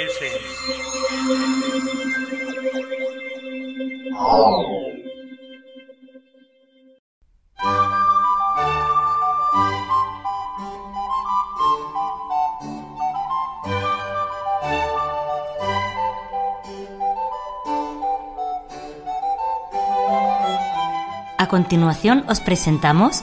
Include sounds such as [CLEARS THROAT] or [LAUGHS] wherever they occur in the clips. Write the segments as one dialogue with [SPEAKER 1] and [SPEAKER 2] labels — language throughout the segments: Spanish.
[SPEAKER 1] A continuación os presentamos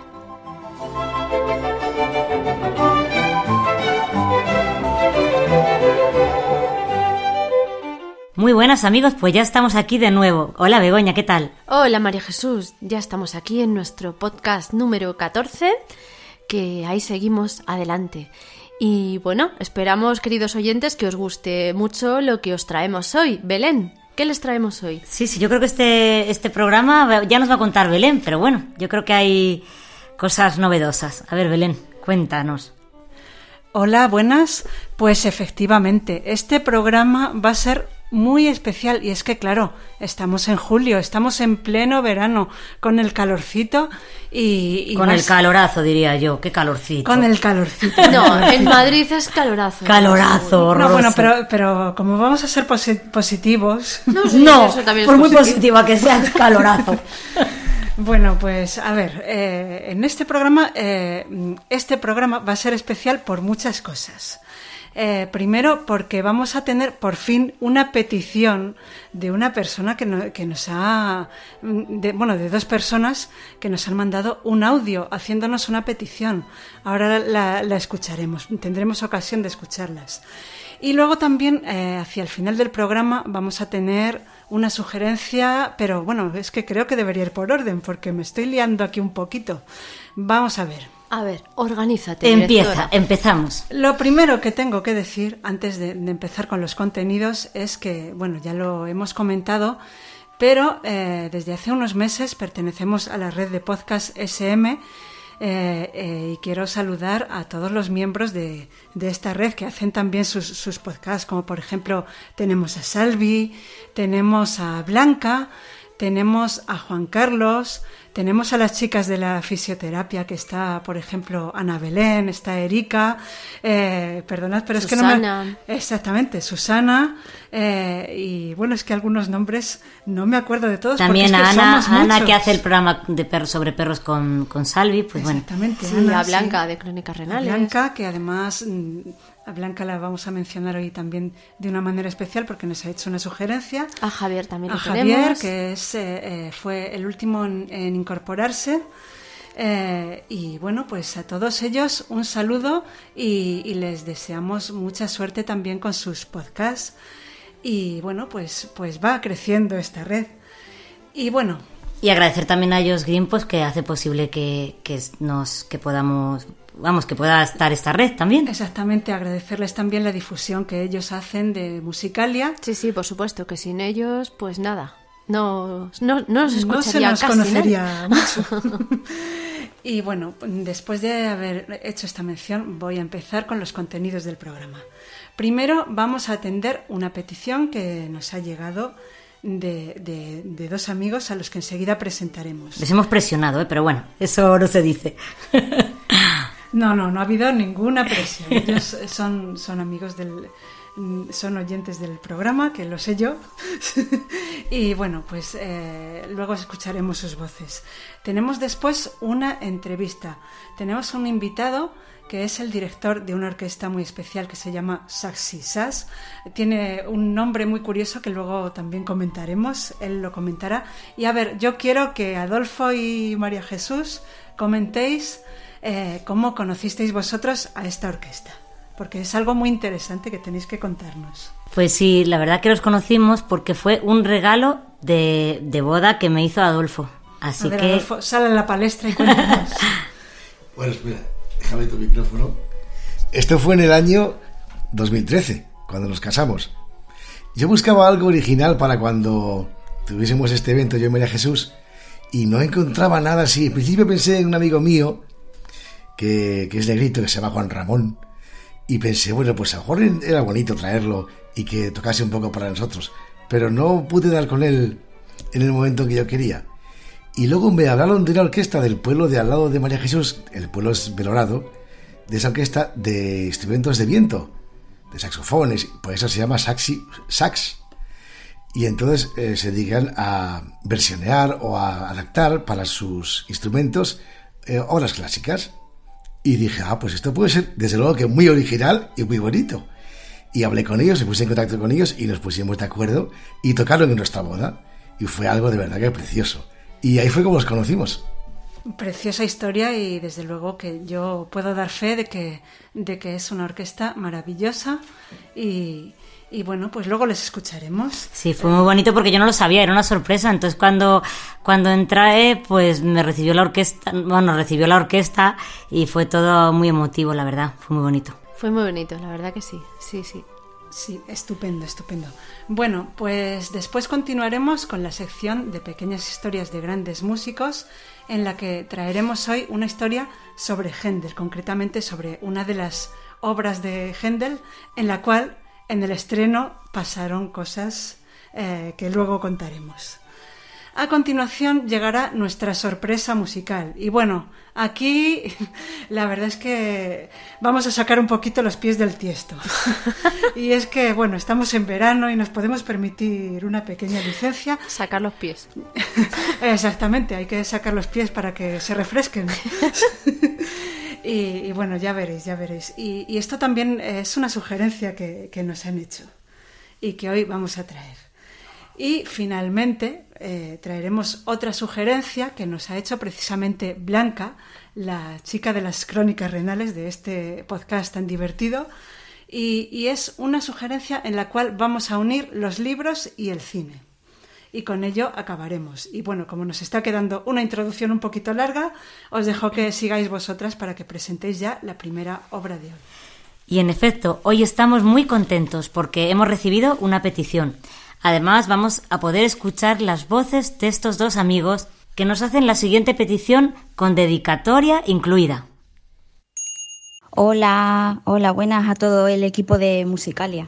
[SPEAKER 1] Muy buenas amigos, pues ya estamos aquí de nuevo. Hola Begoña, ¿qué tal?
[SPEAKER 2] Hola María Jesús, ya estamos aquí en nuestro podcast número 14, que ahí seguimos adelante. Y bueno, esperamos, queridos oyentes, que os guste mucho lo que os traemos hoy. Belén, ¿qué les traemos hoy?
[SPEAKER 1] Sí, sí, yo creo que este, este programa ya nos va a contar Belén, pero bueno, yo creo que hay cosas novedosas. A ver, Belén, cuéntanos.
[SPEAKER 3] Hola, buenas. Pues efectivamente, este programa va a ser muy especial y es que claro, estamos en julio, estamos en pleno verano con el calorcito y, y
[SPEAKER 1] Con
[SPEAKER 3] más-
[SPEAKER 1] el calorazo, diría yo. Qué calorcito.
[SPEAKER 3] con el calorcito. [LAUGHS]
[SPEAKER 2] No, en Madrid es calorazo.
[SPEAKER 1] Calorazo,
[SPEAKER 3] No, bueno, pero, pero como vamos a ser posi- positivos,
[SPEAKER 2] No, sí,
[SPEAKER 1] No,
[SPEAKER 2] eso también es
[SPEAKER 1] por muy
[SPEAKER 2] positivo.
[SPEAKER 1] positiva que sea, es calorazo. [LAUGHS]
[SPEAKER 3] Bueno, pues a ver, eh, en este programa, eh, este programa va a ser especial por muchas cosas. Eh, primero, porque vamos a tener por fin una petición de una persona que, no- que nos ha, mm, de, bueno, de dos personas que nos han mandado un audio haciéndonos una petición. Ahora la, escucharemos, tendremos ocasión de escucharlas. Y luego también, eh, hacia el final del programa, vamos a tener una sugerencia, pero bueno, es que creo que debería ir por orden, porque me estoy liando aquí un poquito. Vamos a ver.
[SPEAKER 2] A ver, organízate.
[SPEAKER 1] Empieza,
[SPEAKER 2] directora.
[SPEAKER 1] empezamos.
[SPEAKER 3] Lo primero que tengo que decir antes de, de empezar con los contenidos es que, bueno, ya lo hemos comentado, pero eh, desde hace unos meses pertenecemos a la red de podcast SM eh, eh, y quiero saludar a todos los miembros de, de esta red que hacen también sus, sus podcasts, como por ejemplo tenemos a Salvi, tenemos a Blanca, tenemos a Juan Carlos, tenemos a las chicas de la fisioterapia que está, por ejemplo, Ana Belén, está Erika, eh, perdonad, pero es que no
[SPEAKER 2] Susana.
[SPEAKER 3] me... Exactamente, Susana, eh, y bueno, es que algunos nombres no me acuerdo de todos.
[SPEAKER 1] También
[SPEAKER 3] porque
[SPEAKER 1] a
[SPEAKER 3] es que
[SPEAKER 1] Ana,
[SPEAKER 3] somos
[SPEAKER 1] Ana que hace el programa de perros sobre perros con, con Salvi, pues bueno.
[SPEAKER 3] Exactamente,
[SPEAKER 2] Sí,
[SPEAKER 3] Ana,
[SPEAKER 2] a
[SPEAKER 3] sí.
[SPEAKER 2] Blanca de Crónicas Renales.
[SPEAKER 3] Blanca, que además mm, a Blanca la vamos a mencionar hoy también de una manera especial porque nos ha hecho una sugerencia.
[SPEAKER 2] A Javier también
[SPEAKER 3] a
[SPEAKER 2] lo
[SPEAKER 3] Javier,
[SPEAKER 2] tenemos.
[SPEAKER 3] que es, eh, eh, fue el último en, en incorporarse. Eh, y bueno, pues a todos ellos un saludo y, y les deseamos mucha suerte también con sus podcasts. Y bueno, pues, pues va creciendo esta red. Y bueno,
[SPEAKER 1] Y agradecer también a ellos Green pues, que hace posible que, que nos que podamos vamos que pueda estar esta red también.
[SPEAKER 3] exactamente agradecerles también la difusión que ellos hacen de Musicalia.
[SPEAKER 2] Sí, sí, por supuesto, que sin ellos, pues nada. No, no, no nos
[SPEAKER 3] no se
[SPEAKER 2] escucharía
[SPEAKER 3] nos
[SPEAKER 2] casi
[SPEAKER 3] conocería mucho. [LAUGHS] [LAUGHS] y bueno, después de haber hecho esta mención, voy a empezar con los contenidos del programa. Primero vamos a atender una petición que nos ha llegado de, de- de dos amigos a los que enseguida presentaremos.
[SPEAKER 1] Les hemos presionado, ¿eh? pero bueno, eso no se dice. [LAUGHS]
[SPEAKER 3] No, no, no ha habido ninguna presión. Ellos son, amigos del. son oyentes del programa, que lo sé yo. [LAUGHS] y bueno, pues eh, luego escucharemos sus voces. Tenemos después una entrevista. Tenemos un invitado que es el director de una orquesta muy especial que se llama Saxi Sass. Tiene un nombre muy curioso que luego también comentaremos, él lo comentará. Y a ver, yo quiero que Adolfo y María Jesús comentéis eh, cómo conocisteis vosotros a esta orquesta, porque es algo muy interesante que tenéis que contarnos.
[SPEAKER 1] Pues sí, la verdad que los conocimos porque fue un regalo de, de boda que me hizo Adolfo. Así
[SPEAKER 3] a ver,
[SPEAKER 1] que
[SPEAKER 3] Adolfo, sal a la palestra y cuéntanos. [LAUGHS]
[SPEAKER 4] Bueno, espera, déjame tu micrófono. Esto fue en el año 2013, cuando nos casamos. Yo buscaba algo original para cuando tuviésemos este evento, yo y María Jesús, y no encontraba nada así. En principio pensé en un amigo mío, que, que es negrito, que se llama Juan Ramón, y pensé, bueno, pues a lo mejor era bonito traerlo y que tocase un poco para nosotros, pero no pude dar con él en el momento que yo quería. Y luego me hablaron de una orquesta del pueblo de al lado de María Jesús, el pueblo es Belorado, de esa orquesta de instrumentos de viento, de saxofones, por eso se llama saxi, sax. Y entonces eh, se dedican a versionear o a adaptar para sus instrumentos eh, obras clásicas. Y dije, ah, pues esto puede ser desde luego que muy original y muy bonito. Y hablé con ellos, me puse en contacto con ellos y nos pusimos de acuerdo y tocaron en nuestra boda. Y fue algo de verdad que precioso. Y ahí fue como los conocimos.
[SPEAKER 3] Preciosa historia y desde luego que yo puedo dar fe de que, de que es una orquesta maravillosa y, y bueno, pues luego les escucharemos.
[SPEAKER 1] sí, fue muy bonito porque yo no lo sabía, era una sorpresa. Entonces cuando, cuando entré, pues me recibió la orquesta, bueno, recibió la orquesta y fue todo muy emotivo, la verdad, fue muy bonito.
[SPEAKER 2] Fue muy bonito, la verdad que sí. Sí, sí.
[SPEAKER 3] Sí, estupendo, estupendo. Bueno, pues después continuaremos con la sección de pequeñas historias de grandes músicos, en la que traeremos hoy una historia sobre Händel, concretamente sobre una de las obras de Händel, en la cual en el estreno pasaron cosas eh, que luego contaremos. A continuación llegará nuestra sorpresa musical. Y bueno, aquí [LAUGHS] la verdad es que vamos a sacar un poquito los pies del tiesto. [LAUGHS] y es que, bueno, estamos en verano y nos podemos permitir una pequeña licencia.
[SPEAKER 2] Sacar los pies. [LAUGHS]
[SPEAKER 3] Exactamente, hay que sacar los pies para que se refresquen. Y, bueno, ya veréis, ya veréis. Y, esto también es una sugerencia que, nos han hecho y que hoy vamos a traer. Y finalmente eh, traeremos otra sugerencia que nos ha hecho precisamente Blanca, la chica de las crónicas renales de este podcast tan divertido. Y es una sugerencia en la cual vamos a unir los libros y el cine. Y con ello acabaremos. Y bueno, como nos está quedando una introducción un poquito larga, os dejo que sigáis vosotras para que presentéis ya la primera obra de hoy.
[SPEAKER 1] Y en efecto, hoy estamos muy contentos porque hemos recibido una petición. Además, vamos a poder escuchar las voces de estos dos amigos que nos hacen la siguiente petición con dedicatoria incluida.
[SPEAKER 5] Hola, hola, buenas a todo el equipo de Musicalia.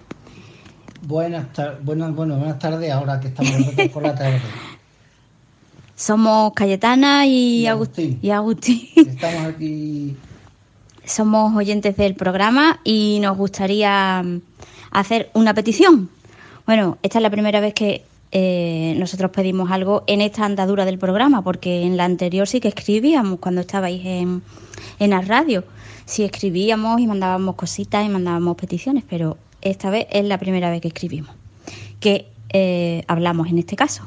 [SPEAKER 6] Buenas, tar- buenas, bueno, buenas tardes ahora que estamos por la tarde.
[SPEAKER 5] Somos Cayetana y,
[SPEAKER 6] Y
[SPEAKER 5] Agustín.
[SPEAKER 6] Agustín.
[SPEAKER 5] y Agustín. [LAUGHS]
[SPEAKER 6] Estamos aquí. [LAUGHS]
[SPEAKER 5] Somos oyentes del programa y nos gustaría mm, hacer una petición. Bueno, esta es la primera vez que eh, nosotros pedimos algo en esta andadura del programa, porque en la anterior sí que escribíamos cuando estabais en, en la radio. Sí escribíamos y mandábamos cositas y mandábamos peticiones, pero esta vez es la primera vez que escribimos, que eh, hablamos en este caso.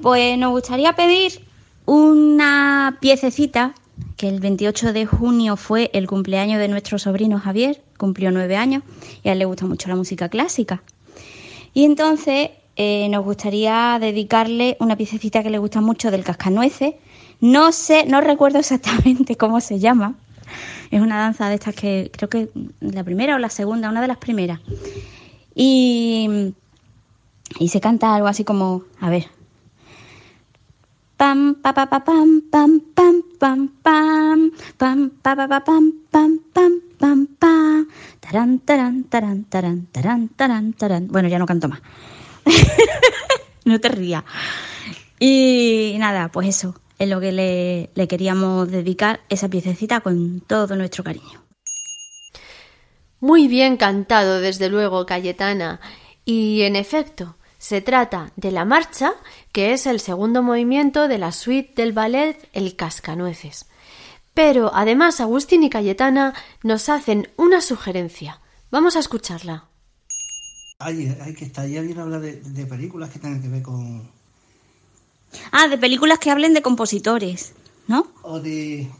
[SPEAKER 5] Pues nos gustaría pedir una piececita, que el 28 de junio fue el cumpleaños de nuestro sobrino Javier, cumplió nueve años, y a él le gusta mucho la música clásica. Y entonces eh, nos gustaría dedicarle una piececita que le gusta mucho del cascanueces. No sé, no recuerdo exactamente [LAUGHS] cómo se llama. Es una danza de estas que creo que la primera o la segunda, una de las primeras. Y, y se canta algo así como, a ver, pam pa pa pa pam pam pam pam pam pam pa pa pa pam pam pam pam, pam, taran, taran, taran, taran, taran, taran, taran. Bueno, ya no canto más. [LAUGHS] no te rías. Y nada, pues eso es lo que le, le queríamos dedicar esa piececita con todo nuestro cariño.
[SPEAKER 2] Muy bien cantado, desde luego, Cayetana. Y en efecto, se trata de la marcha, que es el segundo movimiento de la suite del ballet El Cascanueces. Pero además Agustín y Cayetana nos hacen una sugerencia. Vamos a escucharla.
[SPEAKER 6] Ay, hay que estar ya bien hablar de, de películas que tengan que ver con.
[SPEAKER 5] Ah, de películas que hablen de compositores, ¿no?
[SPEAKER 6] O de.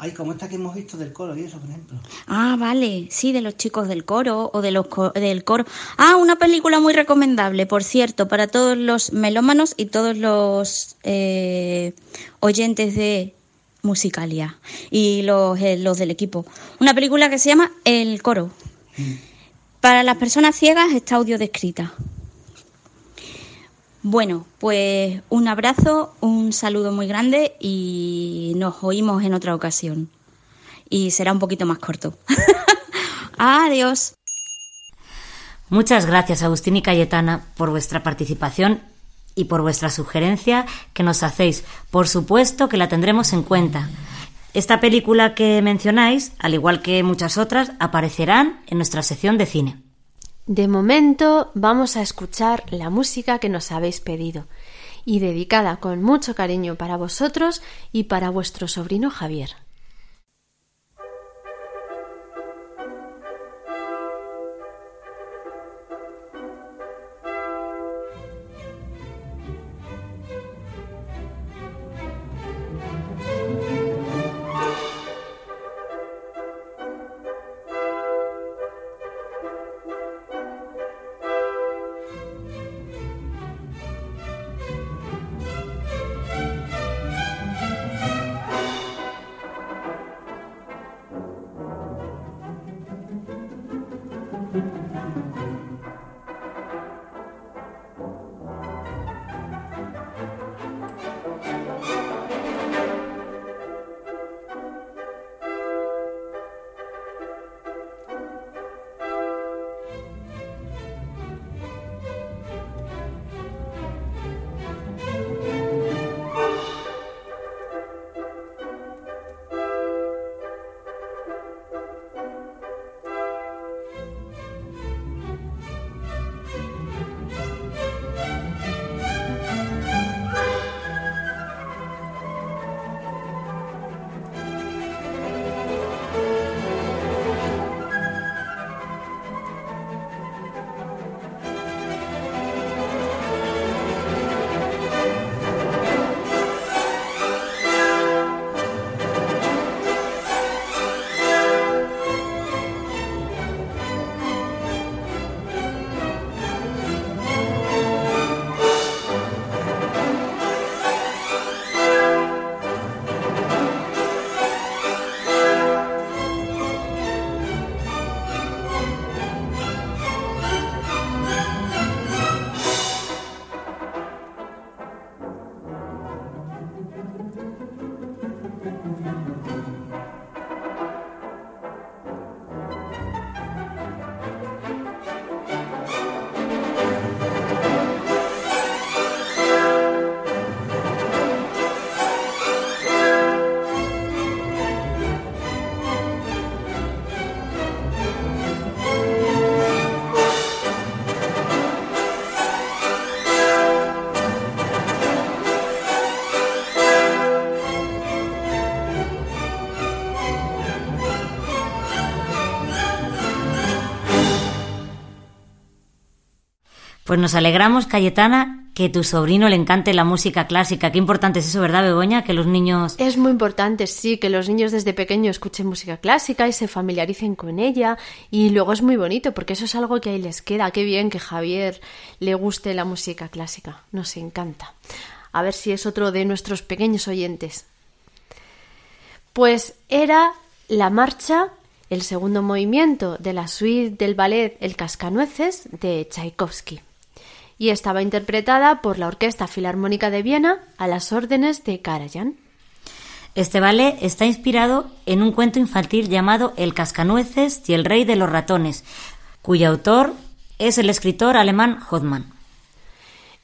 [SPEAKER 6] Ay, como esta que hemos visto del coro y eso, por ejemplo.
[SPEAKER 5] Ah, vale, sí, de los chicos del coro o de los co- del coro. Ah, una película muy recomendable, por cierto, para todos los melómanos y todos los eh, oyentes de Musicalia y los, eh, los del equipo. Una película que se llama El coro. Para las personas ciegas está audio descrita. Bueno, pues un abrazo, un saludo muy grande y nos oímos en otra ocasión. Y será un poquito más corto. [LAUGHS] Adiós.
[SPEAKER 1] Muchas gracias, Agustín y Cayetana, por vuestra participación y por vuestra sugerencia que nos hacéis. Por supuesto que la tendremos en cuenta. Esta película que mencionáis, al igual que muchas otras, aparecerán en nuestra sección de cine.
[SPEAKER 2] De momento vamos a escuchar la música que nos habéis pedido y dedicada con mucho cariño para vosotros y para vuestro sobrino Javier.
[SPEAKER 1] Pues nos alegramos, Cayetana, que tu sobrino le encante la música clásica. Qué importante es eso, ¿verdad, Begoña? Que los niños...
[SPEAKER 2] Es muy importante, sí, que los niños desde pequeños escuchen música clásica y se familiaricen con ella. Y luego es muy bonito, porque eso es algo que ahí les queda. Qué bien que Javier le guste la música clásica. Nos encanta. A ver si es otro de nuestros pequeños oyentes. Pues era la marcha, el segundo movimiento de la suite del ballet El Cascanueces de Tchaikovsky y estaba interpretada por la Orquesta Filarmónica de Viena a las órdenes de Karajan.
[SPEAKER 1] Este ballet está inspirado en un cuento infantil llamado El cascanueces y el rey de los ratones, cuyo autor es el escritor alemán Hodman.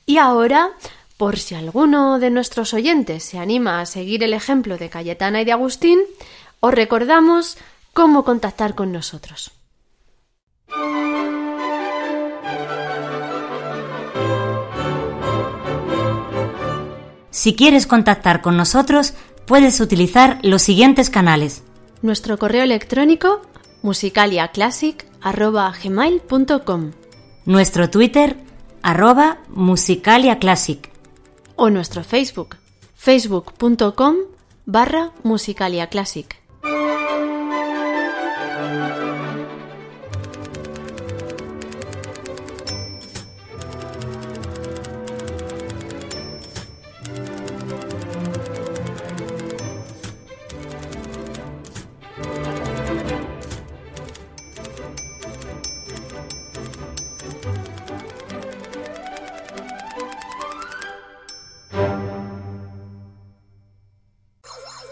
[SPEAKER 2] Y ahora, por si alguno de nuestros oyentes se anima a seguir el ejemplo de Cayetana y de Agustín, os recordamos cómo contactar con nosotros.
[SPEAKER 1] Si quieres contactar con nosotros, puedes utilizar los siguientes canales.
[SPEAKER 2] Nuestro correo electrónico musicaliaclassic.gmail.com
[SPEAKER 1] Nuestro Twitter arroba musicaliaclassic
[SPEAKER 2] o nuestro Facebook facebook.com barra musicaliaclassic.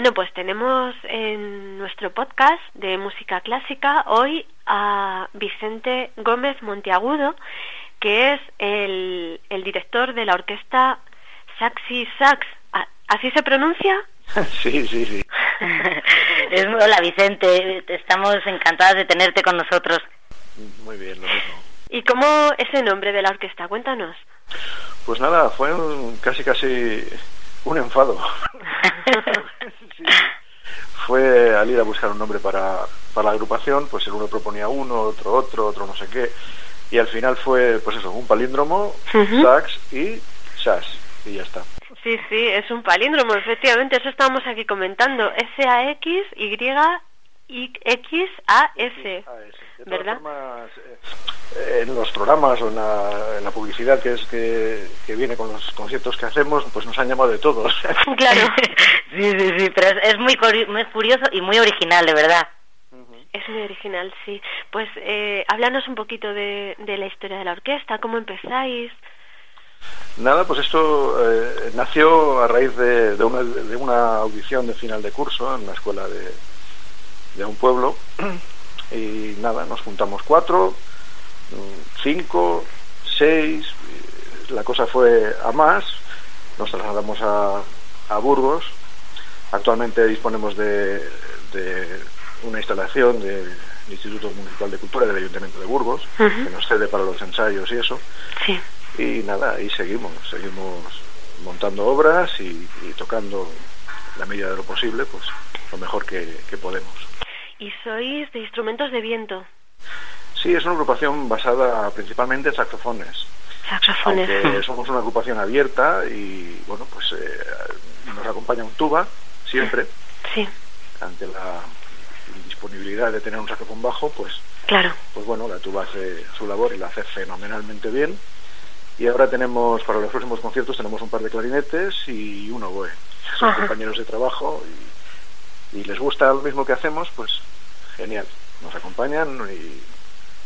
[SPEAKER 2] Bueno, pues tenemos en nuestro podcast de música clásica hoy a Vicente Gómez Monteagudo, que es el, el director de la orquesta Saxi Sax. ¿A- ¿Así se pronuncia? [LAUGHS]
[SPEAKER 7] Sí, sí, sí. [LAUGHS]
[SPEAKER 8] Es- Hola Vicente, estamos encantadas de tenerte con nosotros.
[SPEAKER 7] Muy bien, lo mismo.
[SPEAKER 2] ¿Y cómo es el nombre de la orquesta? Cuéntanos.
[SPEAKER 7] Pues nada, fue un- casi casi un enfado. [LAUGHS] Sí. Fue al ir a buscar un nombre para, para la agrupación, pues el uno proponía uno, otro otro, otro no sé qué, y al final fue, pues eso, un palíndromo,
[SPEAKER 2] Ujú.
[SPEAKER 7] sax y sas, y ya está.
[SPEAKER 2] Sí, sí, es un palíndromo, efectivamente, eso estábamos aquí comentando. S-A-X, Y-X-A-S.
[SPEAKER 7] De todas
[SPEAKER 2] ¿Verdad?
[SPEAKER 7] formas, eh, en los programas o en la, en la publicidad que es que, que viene con los conciertos que hacemos, pues nos han llamado de todos. [LAUGHS]
[SPEAKER 2] Claro. [LAUGHS]
[SPEAKER 8] Sí, sí, sí, pero es, es muy, curi- muy curioso y muy original, de verdad.
[SPEAKER 2] Es muy original, sí. Pues eh, háblanos un poquito de, de la historia de la orquesta, cómo empezáis.
[SPEAKER 7] Nada, pues esto eh, nació a raíz de, de una, de una audición de final de curso en una escuela de, de un pueblo [CLEARS THROAT] y nada, nos juntamos cuatro, cinco, seis, y la cosa fue a más, nos trasladamos a, a Burgos, actualmente disponemos de, de una instalación del Instituto Municipal de Cultura del Ayuntamiento de Burgos,
[SPEAKER 2] Ujú.
[SPEAKER 7] que nos cede para los ensayos y eso.
[SPEAKER 2] Sí.
[SPEAKER 7] Y nada, ahí seguimos, seguimos montando obras y, y tocando en la medida de lo posible, pues lo mejor que, que podemos.
[SPEAKER 2] Y sois de instrumentos de viento,
[SPEAKER 7] Sí, es una agrupación basada principalmente en saxofones.
[SPEAKER 2] saxofones.
[SPEAKER 7] Aunque somos una agrupación abierta y bueno, pues eh, nos acompaña un tuba siempre.
[SPEAKER 2] Sí,
[SPEAKER 7] Ante la indisponibilidad de tener un saxofón bajo, pues
[SPEAKER 2] claro.
[SPEAKER 7] pues bueno, la tuba hace su labor y la hace fenomenalmente bien. Y ahora tenemos, para los próximos conciertos, tenemos un par de clarinetes y un oboe. Son
[SPEAKER 2] Ajá.
[SPEAKER 7] compañeros de trabajo y, y les gusta lo mismo que hacemos, pues genial. Nos acompañan y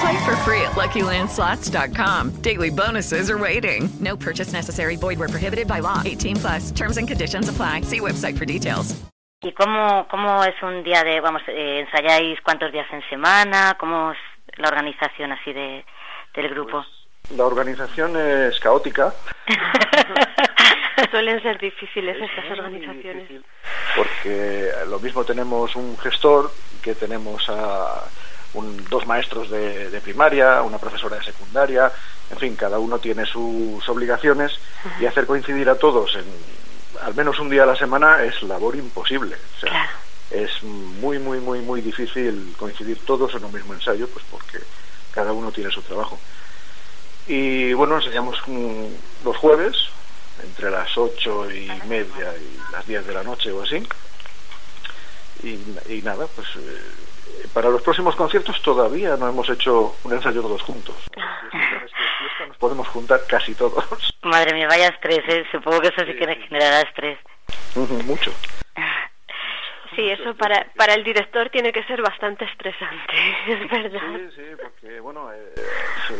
[SPEAKER 9] Play for free at LuckyLandSlots.com. Daily bonuses are waiting. No purchase necessary. Void were prohibited by law. 18 plus. Terms and conditions apply. See website for details.
[SPEAKER 8] ¿Y cómo, cómo es un día de, vamos, eh, ensayáis cuántos días en semana? ¿Cómo es la organización así de, del grupo?
[SPEAKER 7] La organización es caótica [LAUGHS]
[SPEAKER 10] Suelen ser difíciles estas organizaciones.
[SPEAKER 7] porque lo mismo tenemos un gestor que tenemos a un- dos maestros de, de primaria, una profesora de secundaria, en fin, cada uno tiene sus obligaciones y hacer coincidir a todos en al menos un día a la semana es labor imposible. O sea, es muy, muy, muy, muy difícil coincidir todos en un mismo ensayo, pues porque cada uno tiene su trabajo. Y bueno, ensayamos mm, los jueves, entre las ocho y media y las 10 de la noche o así. Y, y nada, pues eh, para los próximos conciertos todavía no hemos hecho un ensayo todos juntos. [LAUGHS] Nos podemos juntar casi todos.
[SPEAKER 8] Madre mía, vaya estrés, ¿eh? Supongo que eso sí que generará estrés.
[SPEAKER 7] Mucho. [LAUGHS]
[SPEAKER 10] Sí, eso para, para el director tiene que ser bastante estresante, [LAUGHS] es verdad.
[SPEAKER 7] Sí, sí, porque bueno, eh,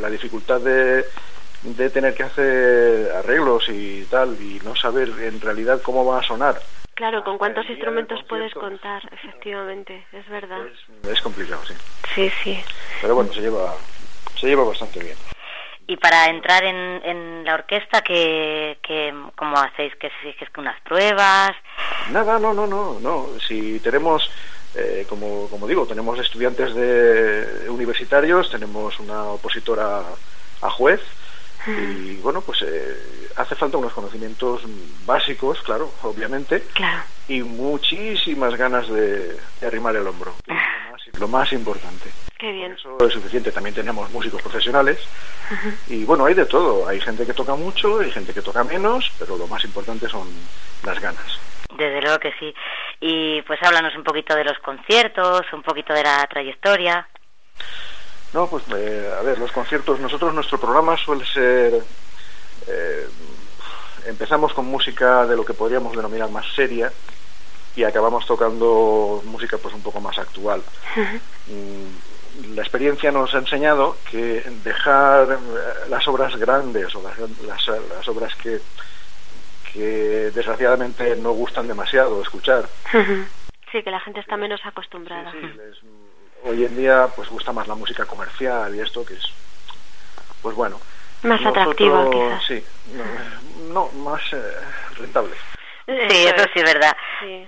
[SPEAKER 7] la dificultad de, de tener que hacer arreglos y tal y no saber en realidad cómo va a sonar
[SPEAKER 10] Claro, con cuántos instrumentos puedes contar, efectivamente, es verdad.
[SPEAKER 7] es complicado, sí.
[SPEAKER 10] Sí, sí.
[SPEAKER 7] Pero bueno, se lleva se lleva bastante bien.
[SPEAKER 8] Y para entrar en, en la orquesta, ¿qué, qué, ¿cómo hacéis? ¿Que si es que unas pruebas?
[SPEAKER 7] Nada, no, no, no, no. Si tenemos, eh, como, como digo, tenemos estudiantes de universitarios, tenemos una opositora a juez y bueno, pues eh, hace falta unos conocimientos básicos, claro, obviamente,
[SPEAKER 10] Claro.
[SPEAKER 7] y muchísimas ganas de, de arrimar el hombro. Lo más, lo más importante.
[SPEAKER 10] Qué bien.
[SPEAKER 7] Eso es suficiente. También tenemos músicos profesionales y bueno, hay de todo. Hay gente que toca mucho, hay gente que toca menos, pero lo más importante son las ganas.
[SPEAKER 8] Desde luego que sí. Y pues háblanos un poquito de los conciertos, un poquito de la trayectoria.
[SPEAKER 7] No, pues eh, a ver, los conciertos, nosotros nuestro programa suele ser, eh, empezamos con música de lo que podríamos denominar más seria y acabamos tocando música pues un poco más actual. Mm, La experiencia nos ha enseñado que dejar eh, las obras grandes o las, las, las obras que, que desgraciadamente no gustan demasiado escuchar,
[SPEAKER 10] Sí, que la gente está menos acostumbrada.
[SPEAKER 7] Hoy en día pues gusta más la música comercial y esto que es pues bueno
[SPEAKER 10] Más
[SPEAKER 7] nosotros-
[SPEAKER 10] atractiva, quizás.
[SPEAKER 7] sí no, no, más eh, rentable
[SPEAKER 8] Sí, eso sí es verdad.
[SPEAKER 10] Sí.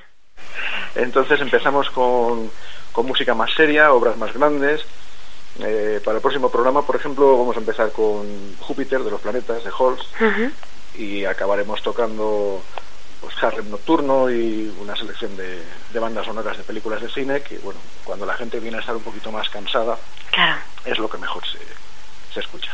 [SPEAKER 7] entonces empezamos con, con música más seria obras más grandes Eh, para el próximo programa por ejemplo vamos a empezar con Júpiter de los planetas de Halls y acabaremos tocando pues Harlem Nocturno y una selección de, de bandas sonoras de películas de cine que bueno cuando la gente viene a estar un poquito más cansada
[SPEAKER 10] Claro.
[SPEAKER 7] es lo que mejor se, se escucha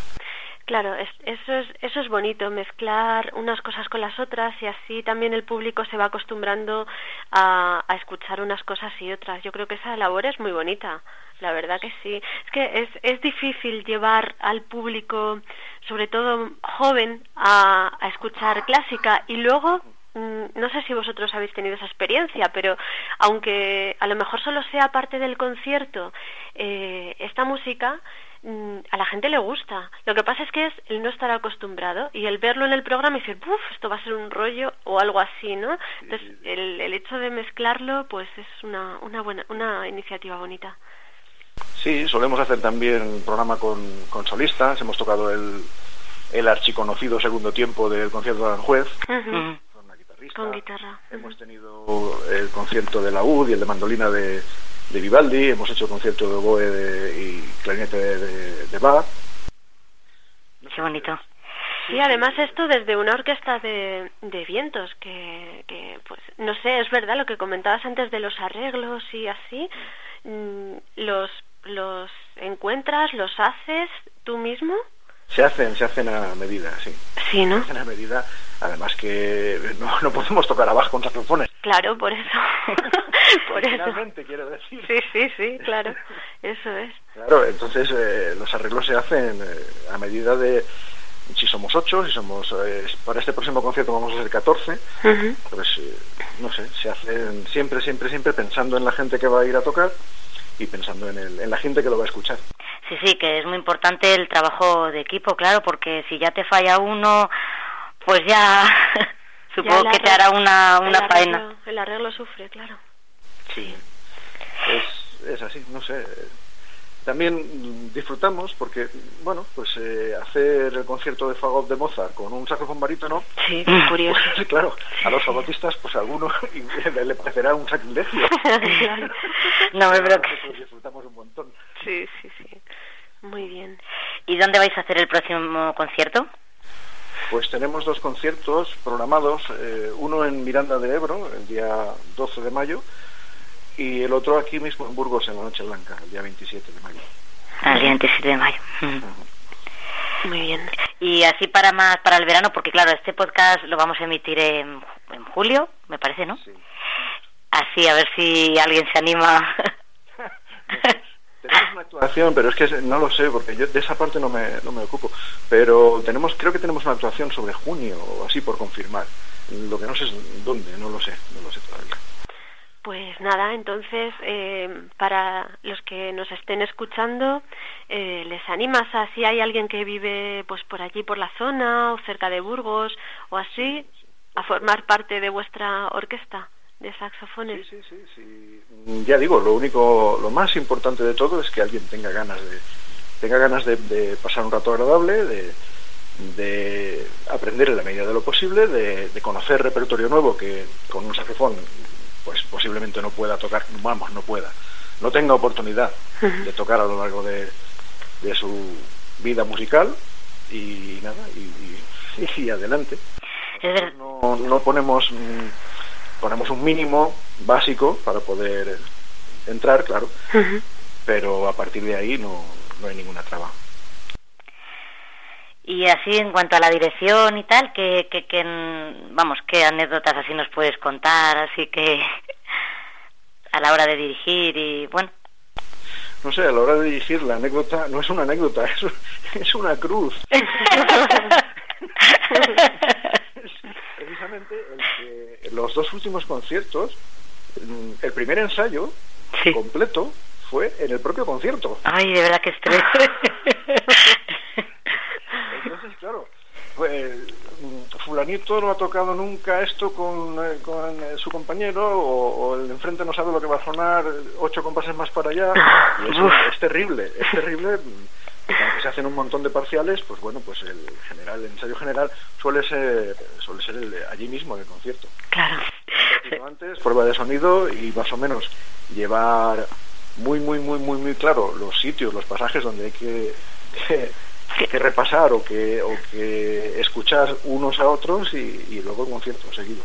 [SPEAKER 10] Claro, es- eso es eso es bonito mezclar unas cosas con las otras y así también el público se va acostumbrando a, a escuchar unas cosas y otras. Yo creo que esa labor es muy bonita, la verdad que sí. Es que es es difícil llevar al público, sobre todo joven, a, a escuchar clásica y luego no sé si vosotros habéis tenido esa experiencia, pero aunque a lo mejor solo sea parte del concierto, eh, esta música mm, a la gente le gusta. Lo que pasa es que es el no estar acostumbrado y el verlo en el programa y decir, ¡buf! Esto va a ser un rollo o algo así, ¿no? Entonces, el, el hecho de mezclarlo, pues es una, una buena, una iniciativa bonita.
[SPEAKER 7] Sí, solemos hacer también un programa con, con solistas. Hemos tocado el, el archiconocido segundo tiempo del concierto de Aranjuez.
[SPEAKER 10] Con guitarra.
[SPEAKER 7] Hemos tenido el concierto de laúd y el de mandolina de, de Vivaldi. Hemos hecho concierto de oboe de- y clarinete de, de, de Bach.
[SPEAKER 8] Qué bonito.
[SPEAKER 10] Sí, además esto desde una orquesta de, de vientos, que, que, pues, no sé, es verdad lo que comentabas antes de los arreglos y así, mm, los, los encuentras, los haces tú mismo.
[SPEAKER 7] Se hacen, se hacen a medida, sí.
[SPEAKER 10] Sí, ¿no?
[SPEAKER 7] Se hacen a medida. Además que no, no podemos tocar abajo con saxofones.
[SPEAKER 10] Claro, por eso. [LAUGHS] por eso.
[SPEAKER 7] Finalmente, quiero decir.
[SPEAKER 10] Sí, sí, sí, claro. Eso es.
[SPEAKER 7] Claro, entonces eh, los arreglos se hacen eh, a medida de si somos ocho, si somos eh, para este próximo concierto vamos a ser 14,
[SPEAKER 10] Ujú.
[SPEAKER 7] pues eh, no sé, se hacen siempre, siempre, siempre pensando en la gente que va a ir a tocar y pensando en, el, en la gente que lo va a escuchar.
[SPEAKER 1] Sí, sí, que es muy importante el trabajo de equipo, claro, porque si ya te falla uno, pues ya [LAUGHS] supongo que te hará una, una
[SPEAKER 10] el
[SPEAKER 1] faena.
[SPEAKER 10] Arreglo, el arreglo sufre, claro.
[SPEAKER 7] Sí. Es, es así, no sé. También disfrutamos porque, bueno, pues eh, hacer el concierto de Fagot de Mozart con un saxofón barítono,
[SPEAKER 10] Sí, qué curioso.
[SPEAKER 7] pues, [LAUGHS] claro, a los fagotistas, pues a alguno [LAUGHS] le parecerá un sacrilegio.
[SPEAKER 1] No, me creo que...
[SPEAKER 7] Nosotros disfrutamos un montón.
[SPEAKER 10] Sí, sí, sí. Muy bien.
[SPEAKER 1] ¿Y dónde vais a hacer el próximo concierto?
[SPEAKER 7] Pues tenemos dos conciertos programados, eh, uno en Miranda de Ebro, el día 12 de mayo, y el otro aquí mismo en Burgos, en la Noche Blanca, el día 27 de mayo.
[SPEAKER 1] Al día 27 de mayo. [LAUGHS]
[SPEAKER 10] Muy bien.
[SPEAKER 1] Y así para más para el verano, porque claro, este podcast lo vamos a emitir en, en julio, me parece, ¿no? Así, a ver si alguien se anima. [LAUGHS] [LAUGHS]
[SPEAKER 7] Tenemos una actuación, pero es que no lo sé, porque yo de esa parte no me, no me ocupo. Pero tenemos, creo que tenemos una actuación sobre junio o así por confirmar. Lo que no sé es dónde, no lo sé, no lo sé todavía.
[SPEAKER 10] Pues nada, entonces, eh, para los que nos estén escuchando, eh, les animas a si hay alguien que vive pues por allí, por la zona, o cerca de Burgos, o así, a formar parte de vuestra orquesta de saxofones.
[SPEAKER 7] Sí, sí, sí. Mm, Ya digo, lo único, lo más importante de todo es que alguien tenga ganas de, tenga ganas de, de pasar un rato agradable, de, de aprender en la medida de lo posible, de, de conocer repertorio nuevo que con un saxofón pues posiblemente no pueda tocar, vamos, no pueda, no tenga oportunidad [LAUGHS] de tocar a lo largo de, de su vida musical y nada, y, y- [LAUGHS] y adelante. No, no ponemos mm, ponemos un mínimo básico para poder entrar, claro, pero a partir de ahí no, no hay ninguna traba.
[SPEAKER 1] Y así en cuanto a la dirección y tal, que, que, mm, vamos, qué anécdotas así nos puedes contar, así que a la hora de dirigir y bueno,
[SPEAKER 7] No sé, a la hora de dirigir la anécdota no es una anécdota, [LAUGHS] es, es una cruz. [LAUGHS] Precisamente el que los dos últimos conciertos, mm, el primer ensayo completo fue en el propio concierto.
[SPEAKER 1] ay, de verdad que estrés. [LAUGHS]
[SPEAKER 7] Entonces, claro, pues, mm, fulanito no ha tocado nunca esto con, eh, con, eh, su compañero o, o el de enfrente no sabe lo que va a sonar ocho compases más para allá [LAUGHS] y eso es terrible, es terrible mm, aunque se hacen un montón de parciales, pues bueno, pues el general, el ensayo general suele ser suele ser el allí mismo en el concierto.
[SPEAKER 1] Claro.
[SPEAKER 7] Antes, prueba de sonido y más o menos llevar muy, muy, muy, muy, muy claro los sitios, los pasajes donde hay que, que, [LAUGHS] que repasar o que, o que escuchar unos a otros y, y luego el concierto seguido.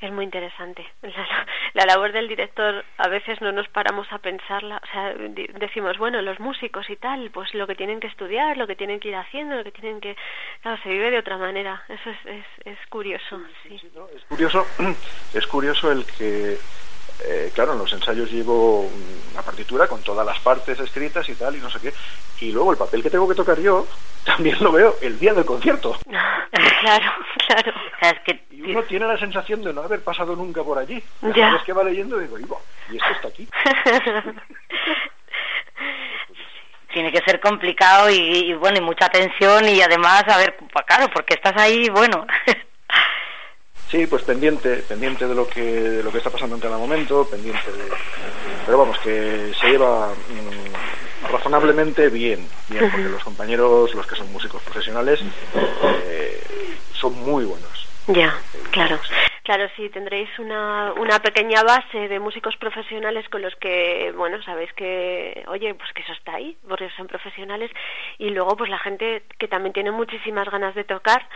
[SPEAKER 10] Es muy interesante. [LAUGHS] La, la labor del director a veces no nos paramos a pensarla. O sea, decimos, bueno, los músicos y tal, pues lo que tienen que estudiar, lo que tienen que ir haciendo, lo que tienen que... Claro, se vive de otra manera. Eso es, es, es curioso, sí.
[SPEAKER 7] Es curioso, [CLEARS THROAT] es curioso el que, eh, claro, en los ensayos llevo una partitura con todas las partes escritas y tal, y no sé qué, y luego el papel que tengo que tocar yo [LAUGHS] también lo veo el día del concierto. [LAUGHS]
[SPEAKER 10] claro, claro.
[SPEAKER 7] Y uno tiene la sensación de no haber pasado nunca por allí.
[SPEAKER 1] Ya.
[SPEAKER 7] Vez que va leyendo digo, "Iba, y esto está aquí. [LAUGHS]
[SPEAKER 1] tiene que ser complicado y, y, bueno, y mucha tensión y además, a ver, pues, claro, porque estás ahí, bueno,
[SPEAKER 7] Sí, pues pendiente, pendiente de lo que de lo que está pasando en cada momento, pendiente de pero vamos que se lleva mm, razonablemente bien, bien porque los compañeros, los que son músicos profesionales, eh, son muy buenos.
[SPEAKER 10] Ya, claro. Claro, sí, tendréis una, una pequeña base de músicos profesionales con los que, bueno, sabéis que, oye, pues que eso está ahí, porque son profesionales, y luego pues la gente que también tiene muchísimas ganas de tocar,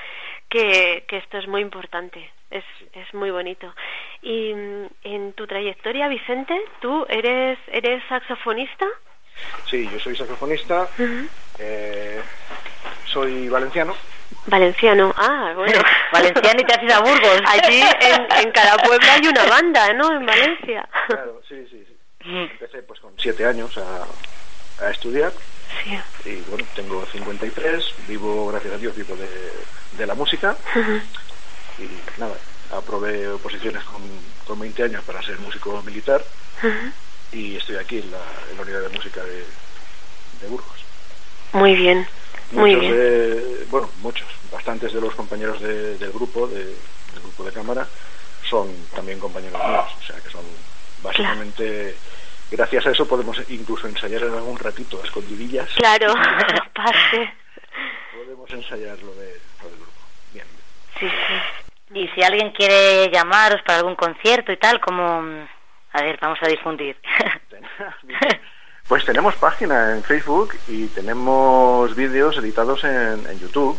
[SPEAKER 10] que, que esto es muy importante, es, es muy bonito. Y mm, en tu trayectoria, Vicente, ¿tú eres, eres saxofonista?
[SPEAKER 7] Sí, yo soy saxofonista, eh, soy valenciano.
[SPEAKER 10] Valenciano, ah, bueno. [LAUGHS]
[SPEAKER 1] Valenciano y te has ido a Burgos. [LAUGHS]
[SPEAKER 10] Allí en, en cada pueblo hay una banda, ¿no? En Valencia.
[SPEAKER 7] Claro, sí, sí, sí. Empecé pues con siete años a, a estudiar.
[SPEAKER 10] Sí.
[SPEAKER 7] Y bueno, tengo 53, vivo, gracias a Dios, vivo de, de la música. Y nada, aprobé oposiciones con, con 20 años para ser músico militar. Y estoy aquí en la, en la unidad de música de, de Burgos.
[SPEAKER 10] Muy bien, muy
[SPEAKER 7] Muchos
[SPEAKER 10] bien.
[SPEAKER 7] de- bueno, muchos, bastantes de los compañeros de- del grupo, de- del grupo de cámara, son también compañeros míos, o sea que son básicamente, gracias a eso podemos incluso ensayar en algún ratito a escondidillas.
[SPEAKER 10] Claro, [LAUGHS] [LAUGHS] pase.
[SPEAKER 7] Podemos ensayar lo, de, lo del grupo. Bien.
[SPEAKER 10] Sí, sí.
[SPEAKER 1] Y si alguien quiere llamaros para algún concierto y tal, como... A ver, vamos a difundir. [LAUGHS]
[SPEAKER 7] Pues tenemos página en Facebook y tenemos vídeos editados en, en YouTube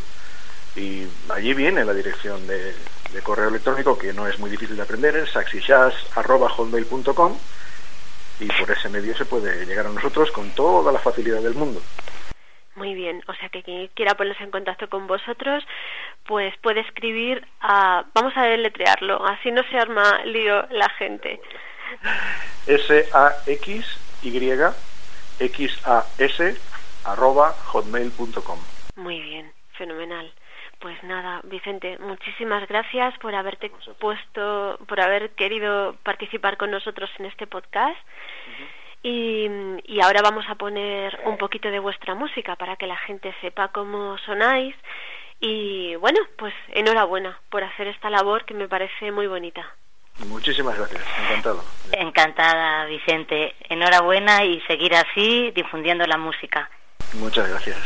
[SPEAKER 7] y allí viene la dirección de, de correo electrónico que no es muy difícil de aprender, es saxishas.hotmail.com y por ese medio se puede llegar a nosotros con toda la facilidad del mundo.
[SPEAKER 10] Muy bien, o sea que quien quiera ponerse en contacto con vosotros, pues puede escribir a... Vamos a deletrearlo, así no se arma lío la gente.
[SPEAKER 7] S-A-X-Y-X-A-S arroba hotmail.com.
[SPEAKER 10] Muy bien, fenomenal. Pues nada, Vicente, muchísimas gracias por haberte puesto, por haber querido participar con nosotros en este podcast. Y, y ahora vamos a poner un poquito de vuestra música para que la gente sepa cómo sonáis. Y bueno, pues enhorabuena por hacer esta labor que me parece muy bonita.
[SPEAKER 7] Muchísimas gracias, encantado.
[SPEAKER 1] Encantada, Vicente. Enhorabuena y seguir así difundiendo la música.
[SPEAKER 7] Muchas gracias.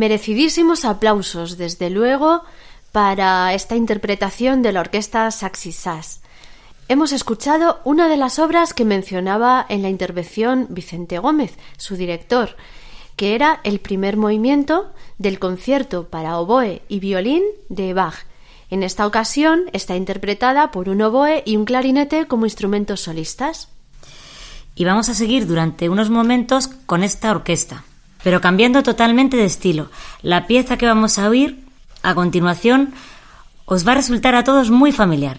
[SPEAKER 2] Merecidísimos aplausos, desde luego, para esta interpretación de la orquesta Saxy Sass. Hemos escuchado una de las obras que mencionaba en la intervención Vicente Gómez, su director, que era el primer movimiento del concierto para oboe y violín de Bach. En esta ocasión está interpretada por un oboe y un clarinete como instrumentos solistas.
[SPEAKER 1] Y vamos a seguir durante unos momentos con esta orquesta, pero cambiando totalmente de estilo. La pieza que vamos a oír a continuación os va a resultar a todos muy familiar.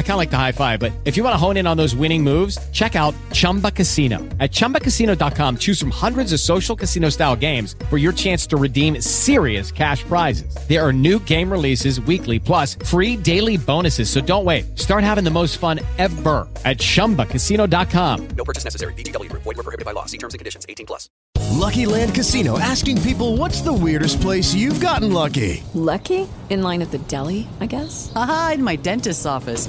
[SPEAKER 11] I kind of like the high five, but if you want to hone in on those winning moves, check out Chumba Casino. At chumbacasino.com, choose from hundreds of social casino style games for your chance to redeem serious cash prizes. There are new game releases weekly, plus free daily bonuses. So don't wait. Start having the most fun ever at chumbacasino.com.
[SPEAKER 12] No purchase necessary. VGW Group. Void were prohibited by law. See terms and conditions. 18 plus.
[SPEAKER 13] Lucky Land Casino asking people what's the weirdest place you've gotten lucky?
[SPEAKER 14] Lucky? In line at the deli, I guess?
[SPEAKER 15] Aha, in my dentist's office.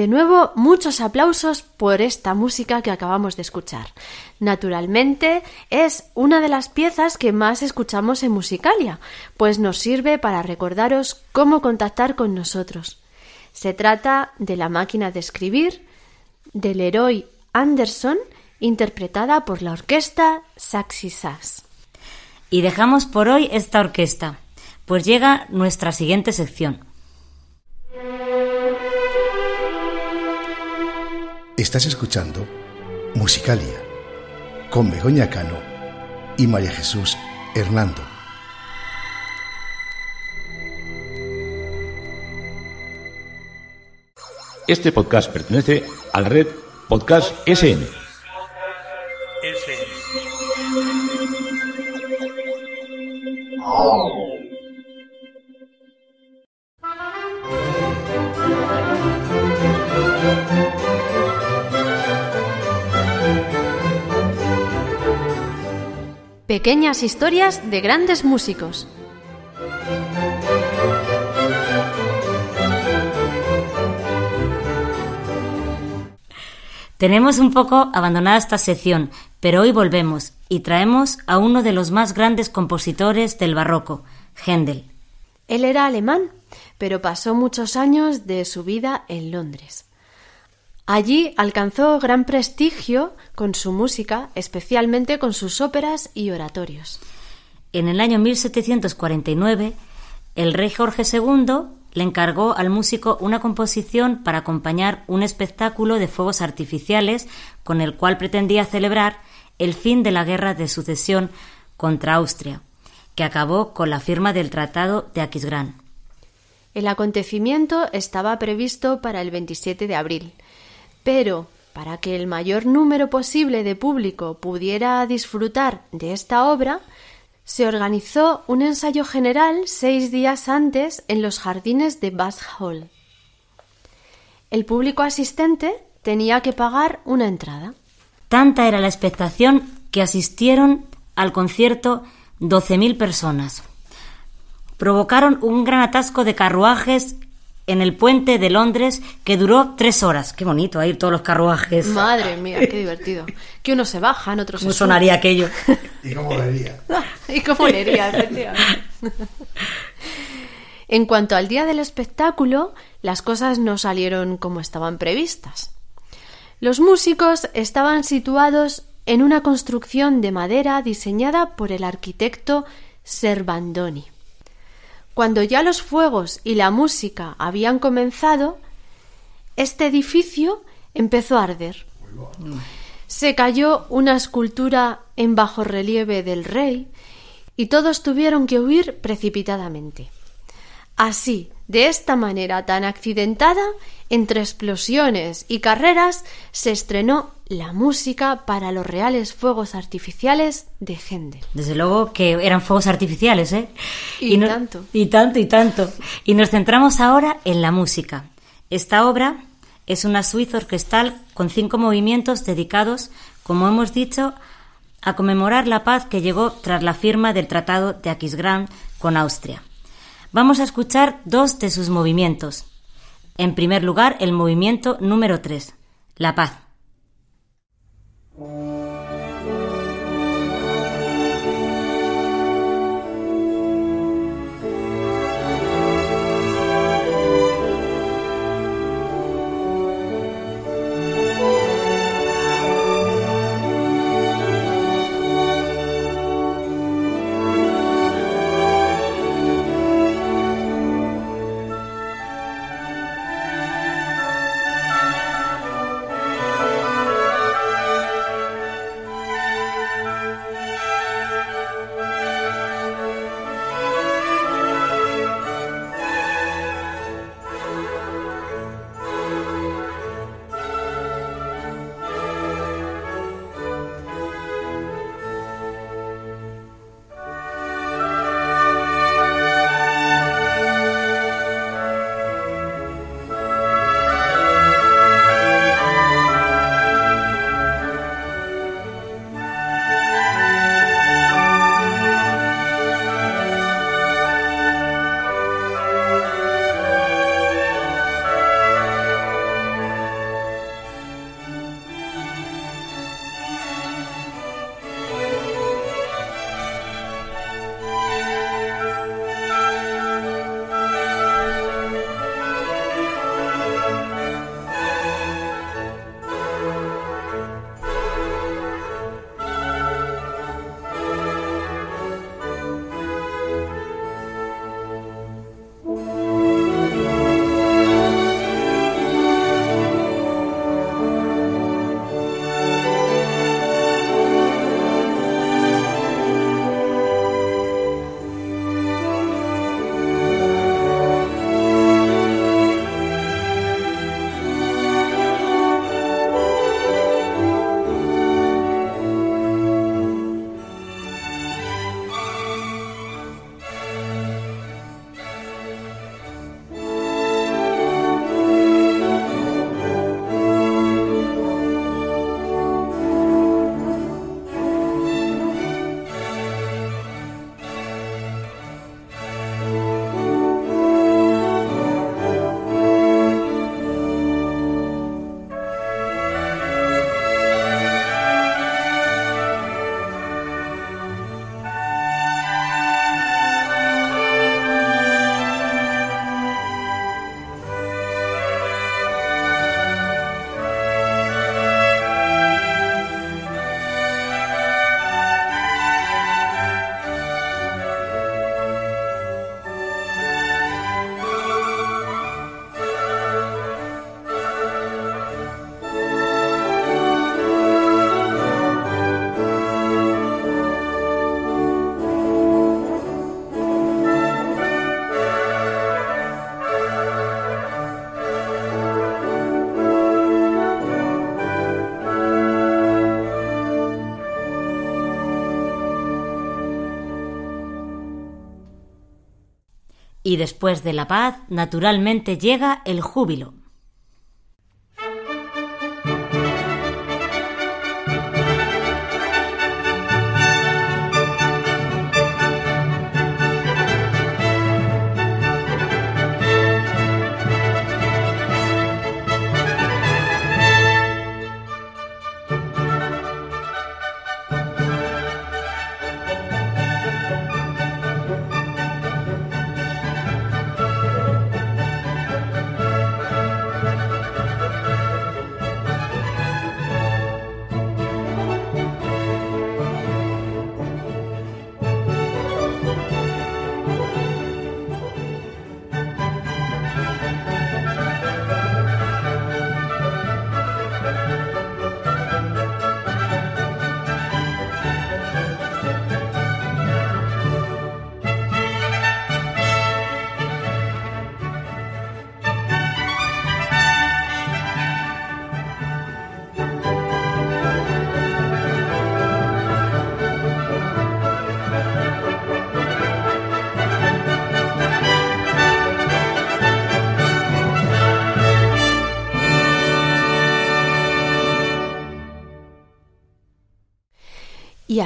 [SPEAKER 2] De nuevo, muchos aplausos por esta música que acabamos de escuchar. Naturalmente, es una de las piezas que más escuchamos en Musicalia, pues nos sirve para recordaros cómo contactar con nosotros. Se trata de la máquina de escribir del héroe Anderson, interpretada por la orquesta Saxy Sass.
[SPEAKER 1] Y dejamos por hoy esta orquesta, pues llega nuestra siguiente sección.
[SPEAKER 16] Estás escuchando Musicalia con Begoña Cano y María Jesús Hernando.
[SPEAKER 17] Este podcast pertenece a la red Podcast SN.
[SPEAKER 2] Pequeñas historias de grandes músicos.
[SPEAKER 1] Tenemos un poco abandonada esta sección, pero hoy volvemos y traemos a uno de los más grandes compositores del barroco, Händel.
[SPEAKER 2] Él era alemán, pero pasó muchos años de su vida en Londres. Allí alcanzó gran prestigio con su música, especialmente con sus óperas y oratorios.
[SPEAKER 1] En el año 1749, el rey Jorge II le encargó al músico una composición para acompañar un espectáculo de fuegos artificiales con el cual pretendía celebrar el fin de la guerra de sucesión contra Austria, que acabó con la firma del Tratado de Aquisgrán.
[SPEAKER 2] El acontecimiento estaba previsto para el 27 de abril, pero para que el mayor número posible de público pudiera disfrutar de esta obra, se organizó un ensayo general seis días antes en los jardines de Bath Hall. El público asistente tenía que pagar una entrada.
[SPEAKER 1] Tanta era la expectación que asistieron al concierto 12.000 personas. Provocaron un gran atasco de carruajes en el puente de Londres que duró tres horas. Qué bonito, ahí todos los carruajes.
[SPEAKER 2] Madre mía, qué divertido. Que unos se bajan, otros se
[SPEAKER 1] ¿Cómo sonaría aquello? [LAUGHS]
[SPEAKER 6] ¿Y cómo leería? [LAUGHS]
[SPEAKER 2] y cómo leería, efectivamente. [LAUGHS] En cuanto al día del espectáculo, las cosas no salieron como estaban previstas. Los músicos estaban situados en una construcción de madera diseñada por el arquitecto Servandoni. Cuando ya los fuegos y la música habían comenzado, este edificio empezó a arder. Se cayó una escultura en bajo relieve del rey y todos tuvieron que huir precipitadamente. Así, de esta manera tan accidentada, entre explosiones y carreras, se estrenó la música para los reales fuegos artificiales de Händel.
[SPEAKER 1] Desde luego que eran fuegos artificiales, ¿eh?
[SPEAKER 2] Y
[SPEAKER 1] no-
[SPEAKER 2] tanto.
[SPEAKER 1] Y tanto, y tanto. Y nos centramos ahora en la música. Esta obra es una suite orquestal con cinco movimientos dedicados, como hemos dicho, a conmemorar la paz que llegó tras la firma del Tratado de Aquisgrán con Austria. Vamos a escuchar dos de sus movimientos. En primer lugar, el movimiento número 3, La paz. Y después de la paz, naturalmente llega el júbilo.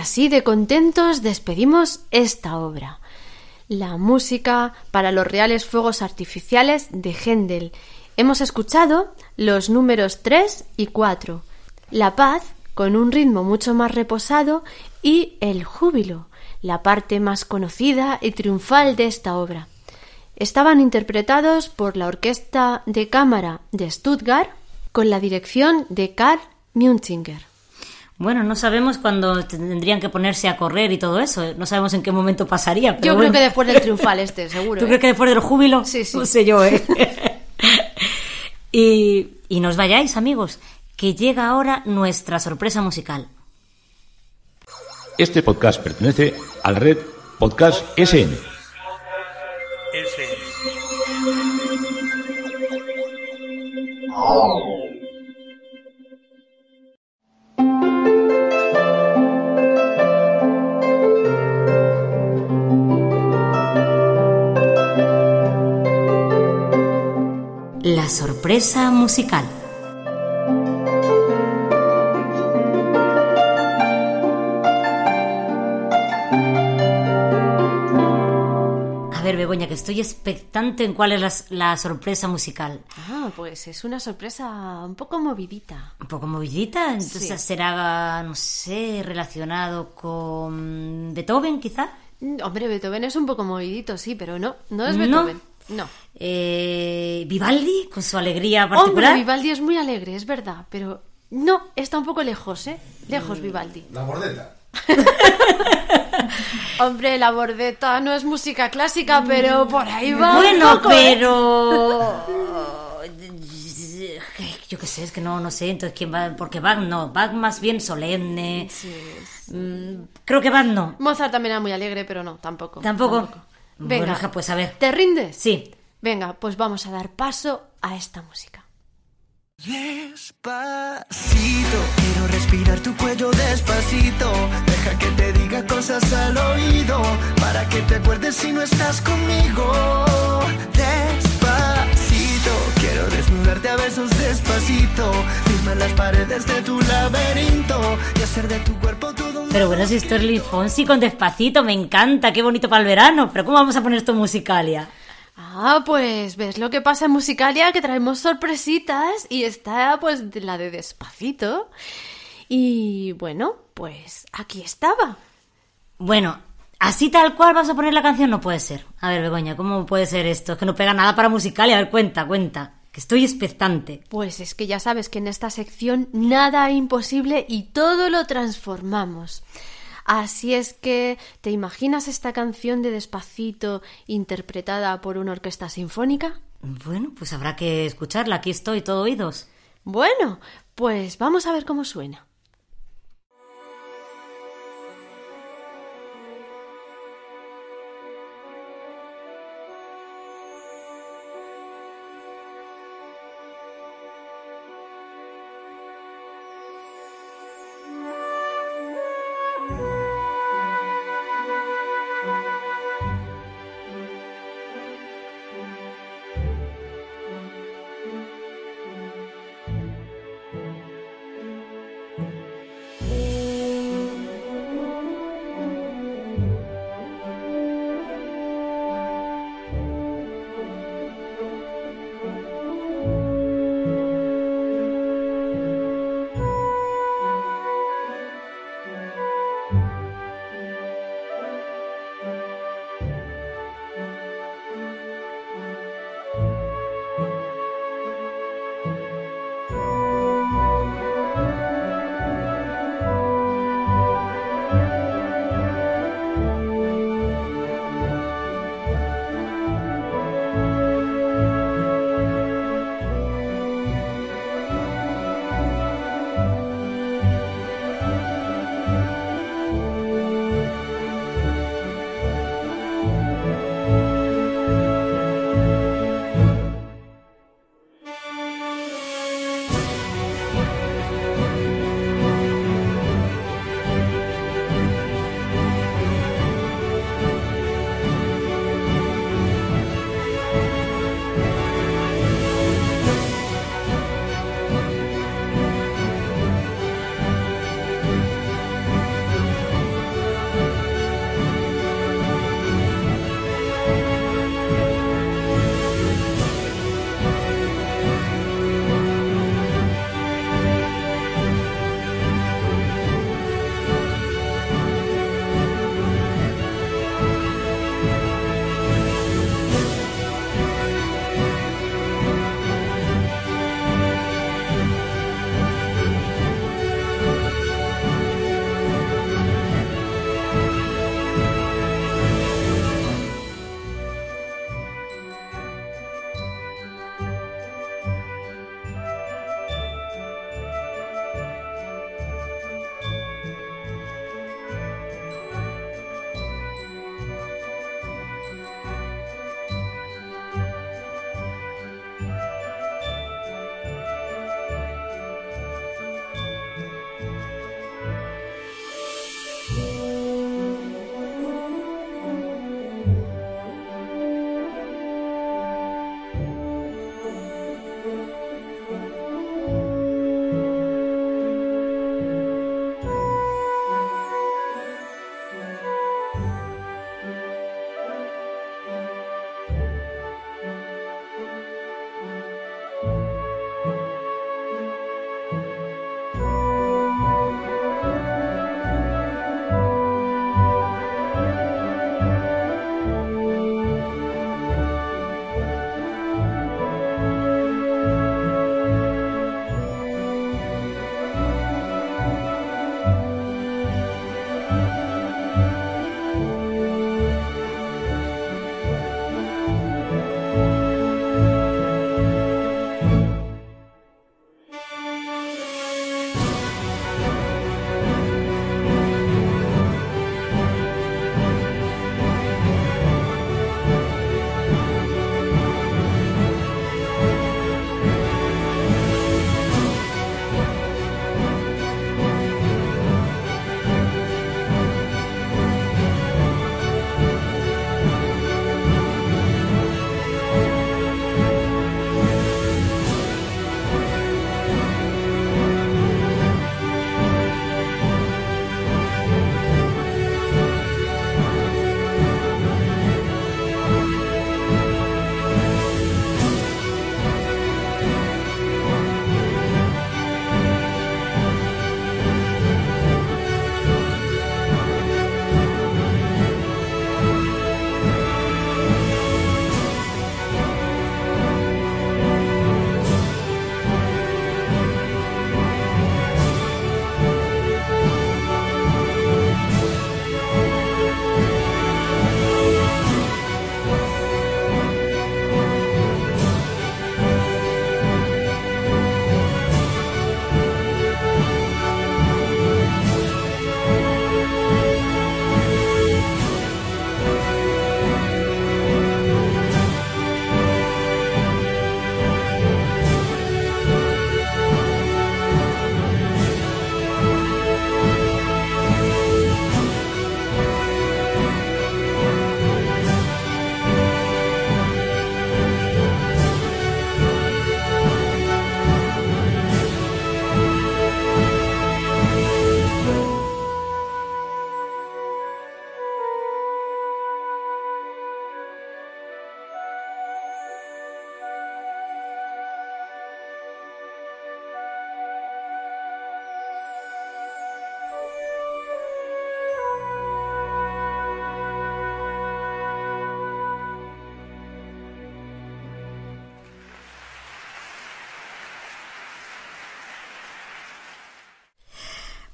[SPEAKER 2] Así de contentos despedimos esta obra. La música para los reales fuegos artificiales de Händel. Hemos escuchado los números 3 y 4. La paz, con un ritmo mucho más reposado, y el júbilo, la parte más conocida y triunfal de esta obra. Estaban interpretados por la Orquesta de Cámara de Stuttgart con la dirección de Karl Munzinger.
[SPEAKER 1] Bueno, no sabemos cuándo tendrían que ponerse a correr y todo eso. No sabemos en qué momento pasaría. Pero
[SPEAKER 2] Yo
[SPEAKER 1] bueno.
[SPEAKER 2] creo que después del triunfal [LAUGHS] este, seguro.
[SPEAKER 1] ¿Tú
[SPEAKER 2] ¿eh?
[SPEAKER 1] crees que después del júbilo?
[SPEAKER 2] Sí, sí.
[SPEAKER 1] No sé yo, ¿eh? [LAUGHS] [LAUGHS] y, y no os vayáis, amigos, que llega ahora nuestra sorpresa musical.
[SPEAKER 17] Este podcast pertenece a la red Podcast SN.
[SPEAKER 1] La sorpresa musical. A ver, Begoña, que estoy expectante en cuál es la, la sorpresa musical.
[SPEAKER 2] Ah, pues es una sorpresa un poco movidita.
[SPEAKER 1] Un poco movidita, entonces
[SPEAKER 2] Sí.
[SPEAKER 1] será, no sé, relacionado con Beethoven, quizá.
[SPEAKER 2] Mm, Hombre, Beethoven es un poco movidito, sí, pero no, no es. Beethoven. No.
[SPEAKER 1] Eh, Vivaldi, con su alegría particular.
[SPEAKER 2] Hombre, Vivaldi es muy alegre, es verdad, pero no, está un poco lejos, ¿eh? Lejos Vivaldi.
[SPEAKER 16] La bordeta. [LAUGHS]
[SPEAKER 2] Hombre, la bordeta no es música clásica, pero por ahí va. un
[SPEAKER 1] Bueno,
[SPEAKER 2] poco, ¿eh?
[SPEAKER 1] pero [LAUGHS] yo qué sé, es que no, no sé, entonces quién va, porque Bach no, Bach más bien solemne. Mm, creo que Bach no.
[SPEAKER 2] Mozart también era muy alegre, pero no, tampoco.
[SPEAKER 1] Tampoco.
[SPEAKER 2] Venga,
[SPEAKER 1] Bueno, hija, pues a ver.
[SPEAKER 2] ¿te rindes?
[SPEAKER 1] Sí.
[SPEAKER 2] Venga, pues vamos a dar paso a esta música.
[SPEAKER 18] Despacito, quiero respirar tu cuello despacito. Deja que te diga cosas al oído, para que te acuerdes si no estás conmigo. Despacito, quiero desnudarte a besos despacito. Firma las paredes de tu laberinto y hacer de tu cuerpo un
[SPEAKER 1] Pero bueno, si esto es Luis Fonsi con Despacito, me encanta, qué bonito para el verano. Pero ¿cómo vamos a poner esto en musicalia?
[SPEAKER 2] Ah, pues ves lo que pasa en Musicalia, que traemos sorpresitas y está pues la de Despacito. Y bueno, pues aquí estaba.
[SPEAKER 1] Bueno, así tal cual vas a poner la canción no puede ser. A ver, Begoña, ¿cómo puede ser esto? Es que no pega nada para musicalia. A ver, cuenta, cuenta. Que estoy expectante.
[SPEAKER 2] Pues es que ya sabes que en esta sección nada es imposible y todo lo transformamos. Así es que, ¿te imaginas esta canción de Despacito interpretada por una orquesta sinfónica?
[SPEAKER 1] Bueno, pues habrá que escucharla. Aquí estoy, todo oídos.
[SPEAKER 2] Bueno, pues vamos a ver cómo suena.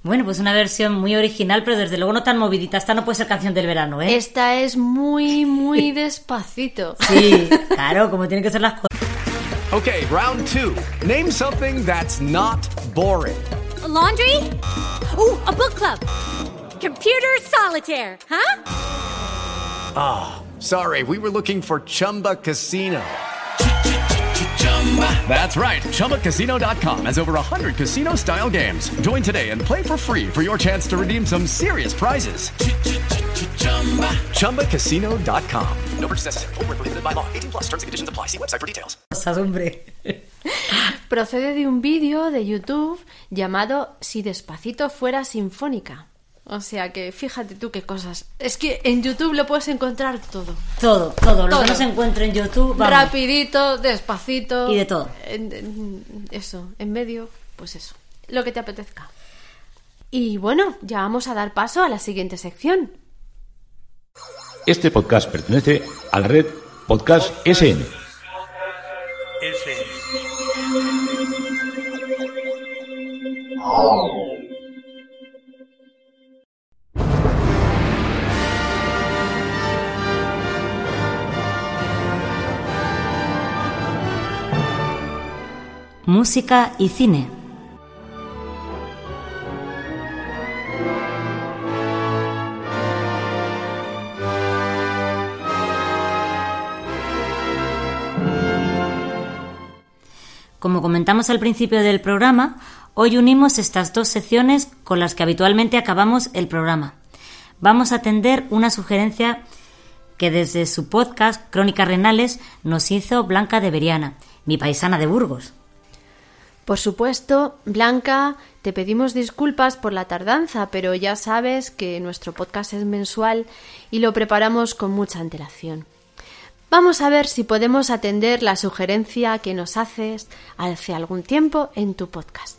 [SPEAKER 1] Bueno, pues una versión muy original, pero desde luego no tan movidita. Esta no puede ser canción del verano, ¿eh?
[SPEAKER 2] Esta es muy, muy [LAUGHS] despacito.
[SPEAKER 1] Sí, claro, como tienen que ser las cosas.
[SPEAKER 13] Okay, round two. Name something that's not boring.
[SPEAKER 19] A laundry? Ooh, a book club. Computer solitaire, huh?
[SPEAKER 13] Ah, oh, sorry, we were looking for Chumba Casino. That's right. ChumbaCasino.com has over 100 casino style games. Join today and play for free for your chance to redeem some serious prizes. ChumbaCasino.com.
[SPEAKER 12] No purchase necessary. Full prohibited by law. 18 plus terms and conditions apply. See website for details.
[SPEAKER 1] hombre.
[SPEAKER 2] Procede de un vídeo de YouTube llamado Si Despacito fuera sinfónica. O sea que fíjate tú qué cosas. Es que en YouTube lo puedes encontrar todo.
[SPEAKER 1] Todo, todo. Lo que no se encuentra en YouTube. Vamos.
[SPEAKER 2] Rapidito, despacito.
[SPEAKER 1] Y de todo.
[SPEAKER 2] En- en- eso, en medio, pues eso. Lo que te apetezca. Y bueno, ya vamos a dar paso a la siguiente sección.
[SPEAKER 17] Este podcast pertenece a la red Podcast SN.
[SPEAKER 1] Música y cine. Como comentamos al principio del programa, hoy unimos estas dos secciones con las que habitualmente acabamos el programa. Vamos a atender una sugerencia que desde su podcast Crónicas Renales nos hizo Blanca de Beriana, mi paisana de Burgos.
[SPEAKER 2] Por supuesto, Blanca, te pedimos disculpas por la tardanza, pero ya sabes que nuestro podcast es mensual y lo preparamos con mucha antelación. Vamos a ver si podemos atender la sugerencia que nos haces hace algún tiempo en tu podcast.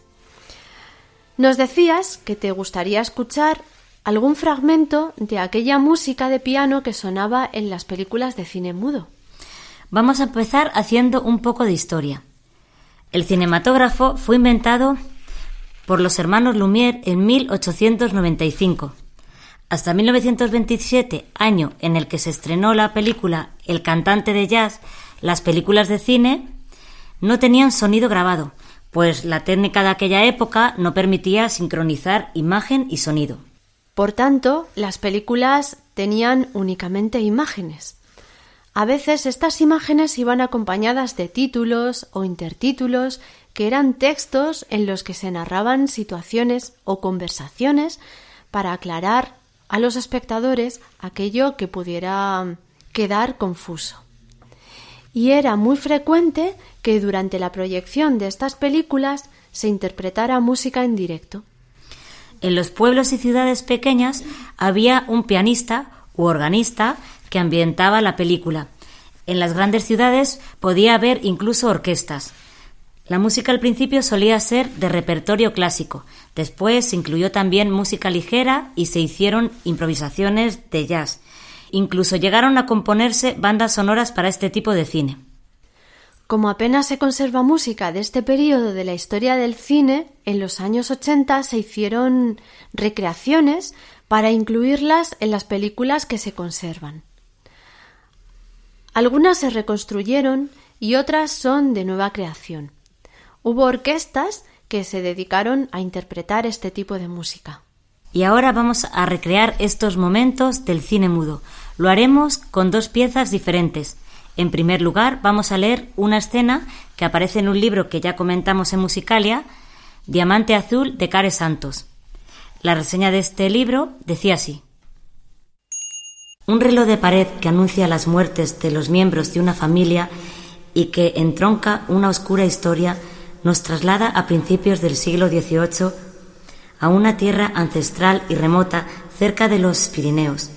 [SPEAKER 2] Nos decías que te gustaría escuchar algún fragmento de aquella música de piano que sonaba en las películas de cine mudo.
[SPEAKER 1] Vamos a empezar haciendo un poco de historia. El cinematógrafo fue inventado por los hermanos Lumière en 1895. Hasta 1927, año en el que se estrenó la película El cantante de jazz, las películas de cine no tenían sonido grabado, pues la técnica de aquella época no permitía sincronizar imagen y sonido.
[SPEAKER 2] Por tanto, las películas tenían únicamente imágenes. A veces estas imágenes iban acompañadas de títulos o intertítulos que eran textos en los que se narraban situaciones o conversaciones para aclarar a los espectadores aquello que pudiera quedar confuso. Y era muy frecuente que durante la proyección de estas películas se interpretara música en directo.
[SPEAKER 1] En los pueblos y ciudades pequeñas había un pianista u organista que ambientaba la película. En las grandes ciudades podía haber incluso orquestas. La música al principio solía ser de repertorio clásico, después se incluyó también música ligera y se hicieron improvisaciones de jazz. Incluso llegaron a componerse bandas sonoras para este tipo de cine.
[SPEAKER 2] Como apenas se conserva música de este periodo de la historia del cine, en los años 80 se hicieron recreaciones para incluirlas en las películas que se conservan. Algunas se reconstruyeron y otras son de nueva creación. Hubo orquestas que se dedicaron a interpretar este tipo de música.
[SPEAKER 1] Y ahora vamos a recrear estos momentos del cine mudo. Lo haremos con dos piezas diferentes. En primer lugar, vamos a leer una escena que aparece en un libro que ya comentamos en Musicalia, Diamante Azul de Care Santos. La reseña de este libro decía así. Un reloj de pared que anuncia las muertes de los miembros de una familia y que entronca una oscura historia nos traslada a principios del siglo XVIII a una tierra ancestral y remota cerca de los Pirineos.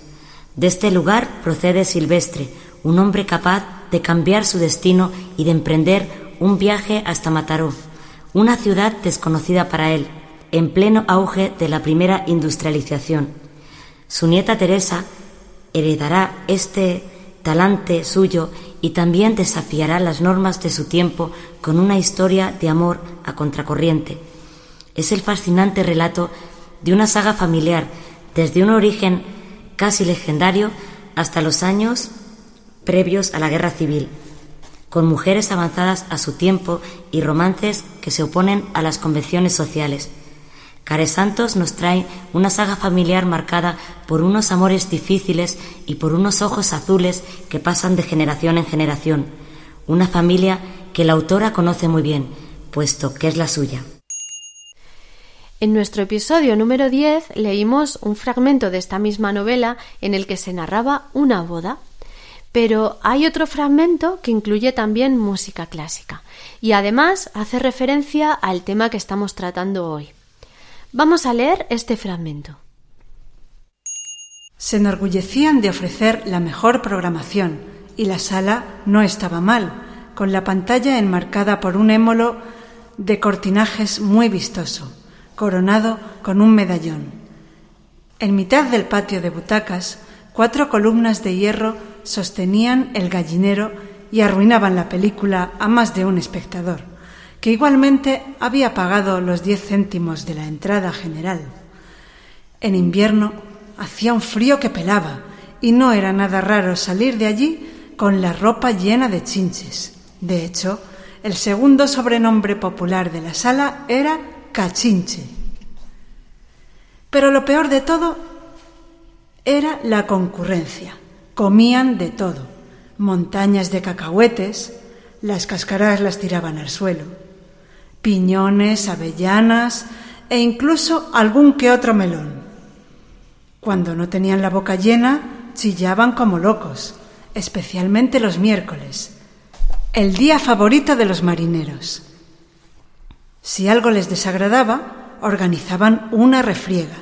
[SPEAKER 1] De este lugar procede Silvestre, un hombre capaz de cambiar su destino y de emprender un viaje hasta Mataró, una ciudad desconocida para él, en pleno auge de la primera industrialización. Su nieta Teresa heredará este talante suyo y también desafiará las normas de su tiempo con una historia de amor a contracorriente. Es el fascinante relato de una saga familiar desde un origen casi legendario hasta los años previos a la guerra civil, con mujeres avanzadas a su tiempo y romances que se oponen a las convenciones sociales. Care Santos nos trae una saga familiar marcada por unos amores difíciles y por unos ojos azules que pasan de generación en generación. Una familia que la autora conoce muy bien, puesto que es la suya.
[SPEAKER 2] En nuestro episodio número 10 leímos un fragmento de esta misma novela en el que se narraba una boda. Pero hay otro fragmento que incluye también música clásica y además hace referencia al tema que estamos tratando hoy. Vamos a leer este fragmento.
[SPEAKER 3] Se enorgullecían de ofrecer la mejor programación y la sala no estaba mal, con la pantalla enmarcada por un émolo de cortinajes muy vistoso, coronado con un medallón. En mitad del patio de butacas, cuatro columnas de hierro sostenían el gallinero y arruinaban la película a más de un espectador que igualmente había pagado los diez céntimos de la entrada general. En invierno hacía un frío que pelaba y no era nada raro salir de allí con la ropa llena de chinches. De hecho, el segundo sobrenombre popular de la sala era cachinche. Pero lo peor de todo era la concurrencia. Comían de todo, montañas de cacahuetes, las cáscaras las tiraban al suelo piñones, avellanas e incluso algún que otro melón. Cuando no tenían la boca llena, chillaban como locos, especialmente los miércoles, el día favorito de los marineros. Si algo les desagradaba, organizaban una refriega,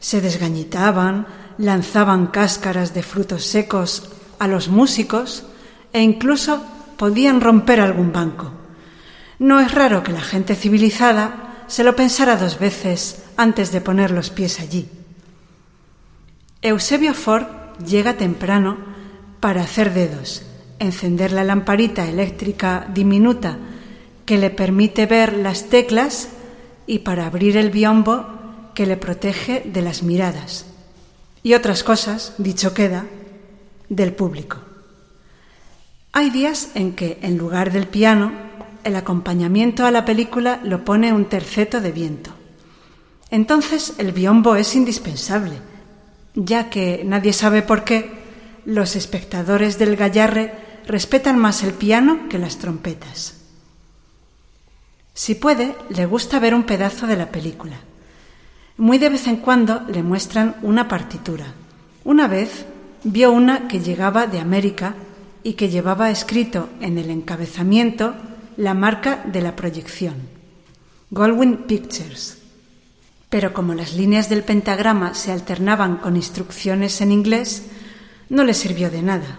[SPEAKER 3] se desgañitaban, lanzaban cáscaras de frutos secos a los músicos e incluso podían romper algún banco. No es raro que la gente civilizada se lo pensara dos veces antes de poner los pies allí. Eusebio Ford llega temprano para hacer dedos, encender la lamparita eléctrica diminuta que le permite ver las teclas y para abrir el biombo que le protege de las miradas y otras cosas, dicho queda, del público. Hay días en que, en lugar del piano, el acompañamiento a la película lo pone un terceto de viento. Entonces el biombo es indispensable, ya que nadie sabe por qué los espectadores del gallarre respetan más el piano que las trompetas. Si puede, le gusta ver un pedazo de la película. Muy de vez en cuando le muestran una partitura. Una vez vio una que llegaba de América y que llevaba escrito en el encabezamiento la marca de la proyección, Goldwyn Pictures. Pero como las líneas del pentagrama se alternaban con instrucciones en inglés, no le sirvió de nada.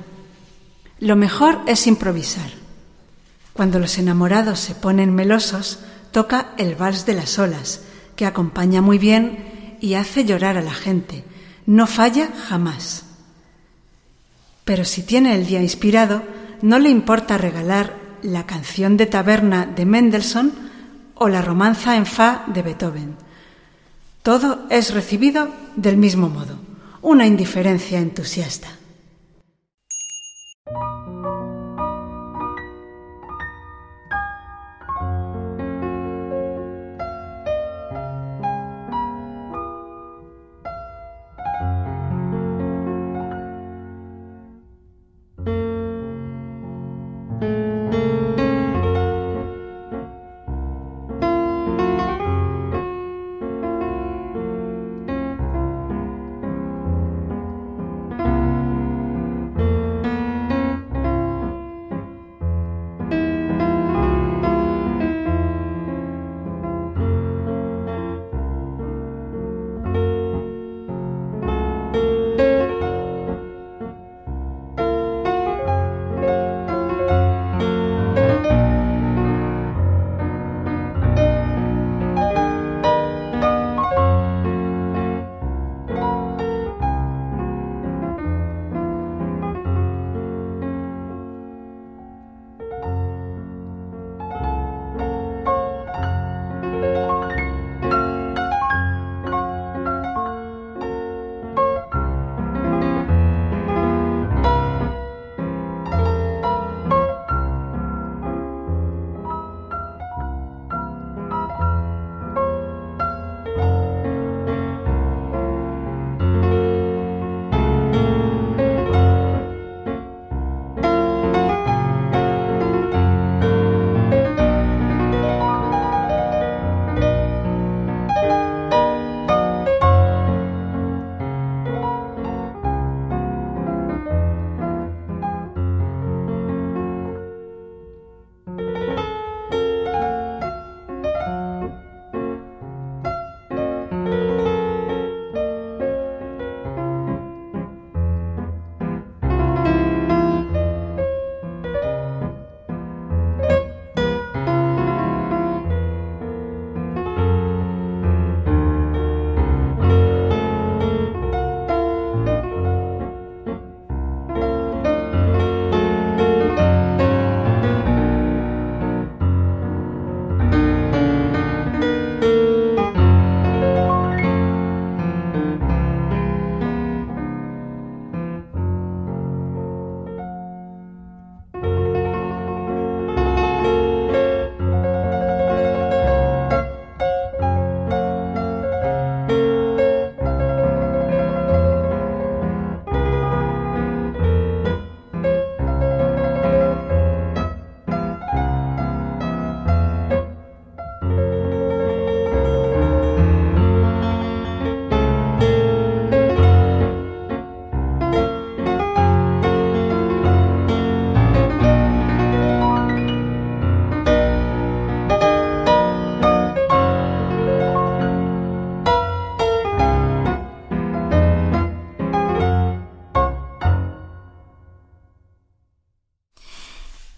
[SPEAKER 3] Lo mejor es improvisar. Cuando los enamorados se ponen melosos, toca el vals de las olas, que acompaña muy bien y hace llorar a la gente. No falla jamás. Pero si tiene el día inspirado, no le importa regalar la canción de taberna de Mendelssohn o la romanza en fa de Beethoven. Todo es recibido del mismo modo, una indiferencia entusiasta.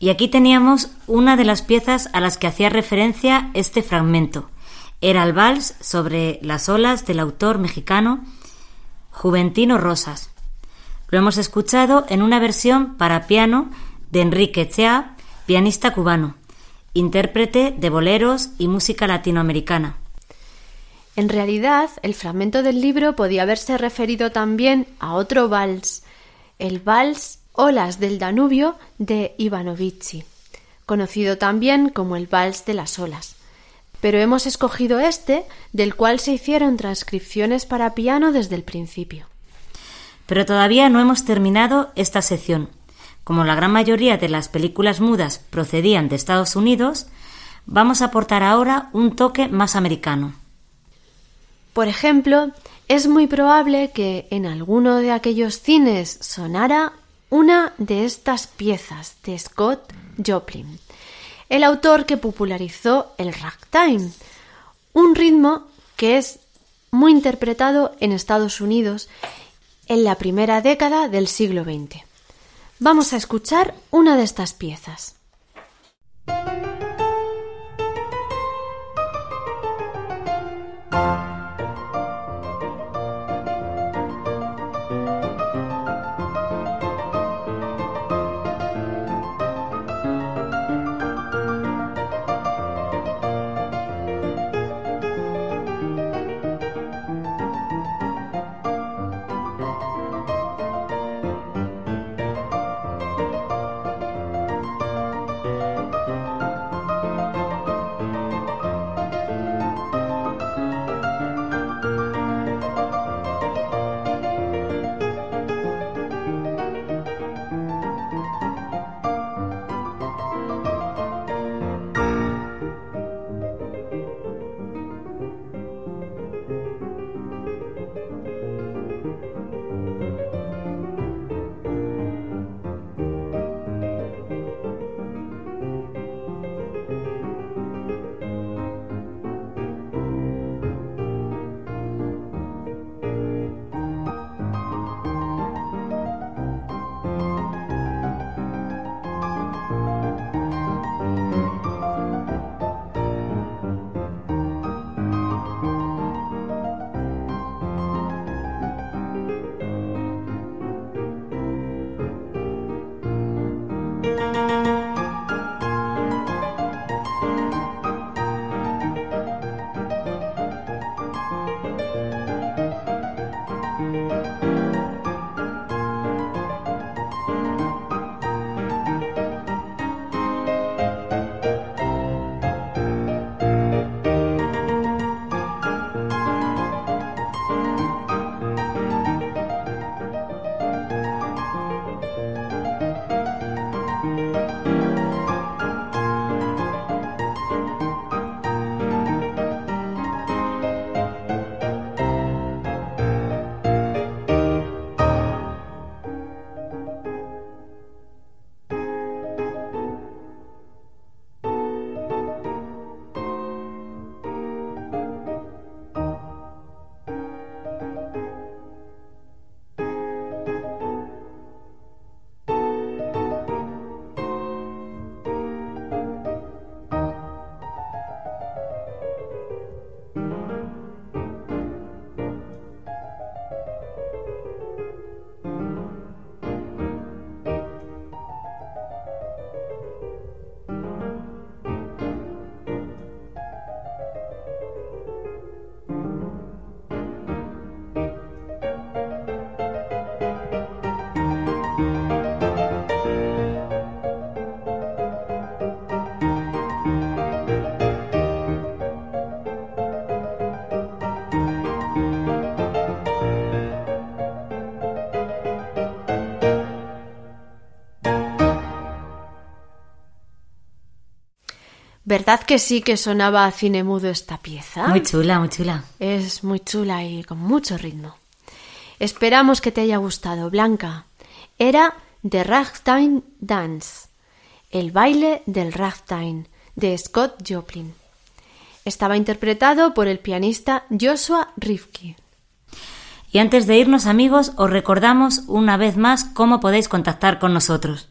[SPEAKER 1] Y aquí teníamos una de las piezas a las que hacía referencia este fragmento. Era el vals sobre las olas del autor mexicano Juventino Rosas. Lo hemos escuchado en una versión para piano de Enrique Chea, pianista cubano, intérprete de boleros y música latinoamericana.
[SPEAKER 2] En realidad, el fragmento del libro podía haberse referido también a otro vals, el vals Olas del Danubio de Ivanovici, conocido también como el vals de las olas. Pero hemos escogido este, del cual se hicieron transcripciones para piano desde el principio.
[SPEAKER 1] Pero todavía no hemos terminado esta sección. Como la gran mayoría de las películas mudas procedían de Estados Unidos, vamos a aportar ahora un toque más americano.
[SPEAKER 2] Por ejemplo, es muy probable que en alguno de aquellos cines sonara una de estas piezas de Scott Joplin, el autor que popularizó el ragtime, un ritmo que es muy interpretado en Estados Unidos en la primera década del siglo XX. Vamos a escuchar una de estas piezas. ¿Verdad que sí que sonaba a cine mudo esta pieza?
[SPEAKER 1] Muy chula, muy chula.
[SPEAKER 2] Es muy chula y con mucho ritmo. Esperamos que te haya gustado, Blanca. Era The Ragtime Dance, el baile del ragtime, de Scott Joplin. Estaba interpretado por el pianista Joshua Rifkin.
[SPEAKER 1] Y antes de irnos, amigos, os recordamos una vez más cómo podéis contactar con nosotros.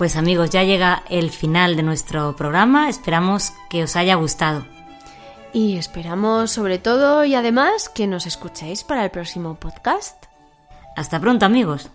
[SPEAKER 1] Pues amigos, ya llega el final de nuestro programa. Esperamos que os haya gustado.
[SPEAKER 2] Y esperamos sobre todo y además que nos escuchéis para el próximo podcast.
[SPEAKER 1] Hasta pronto amigos.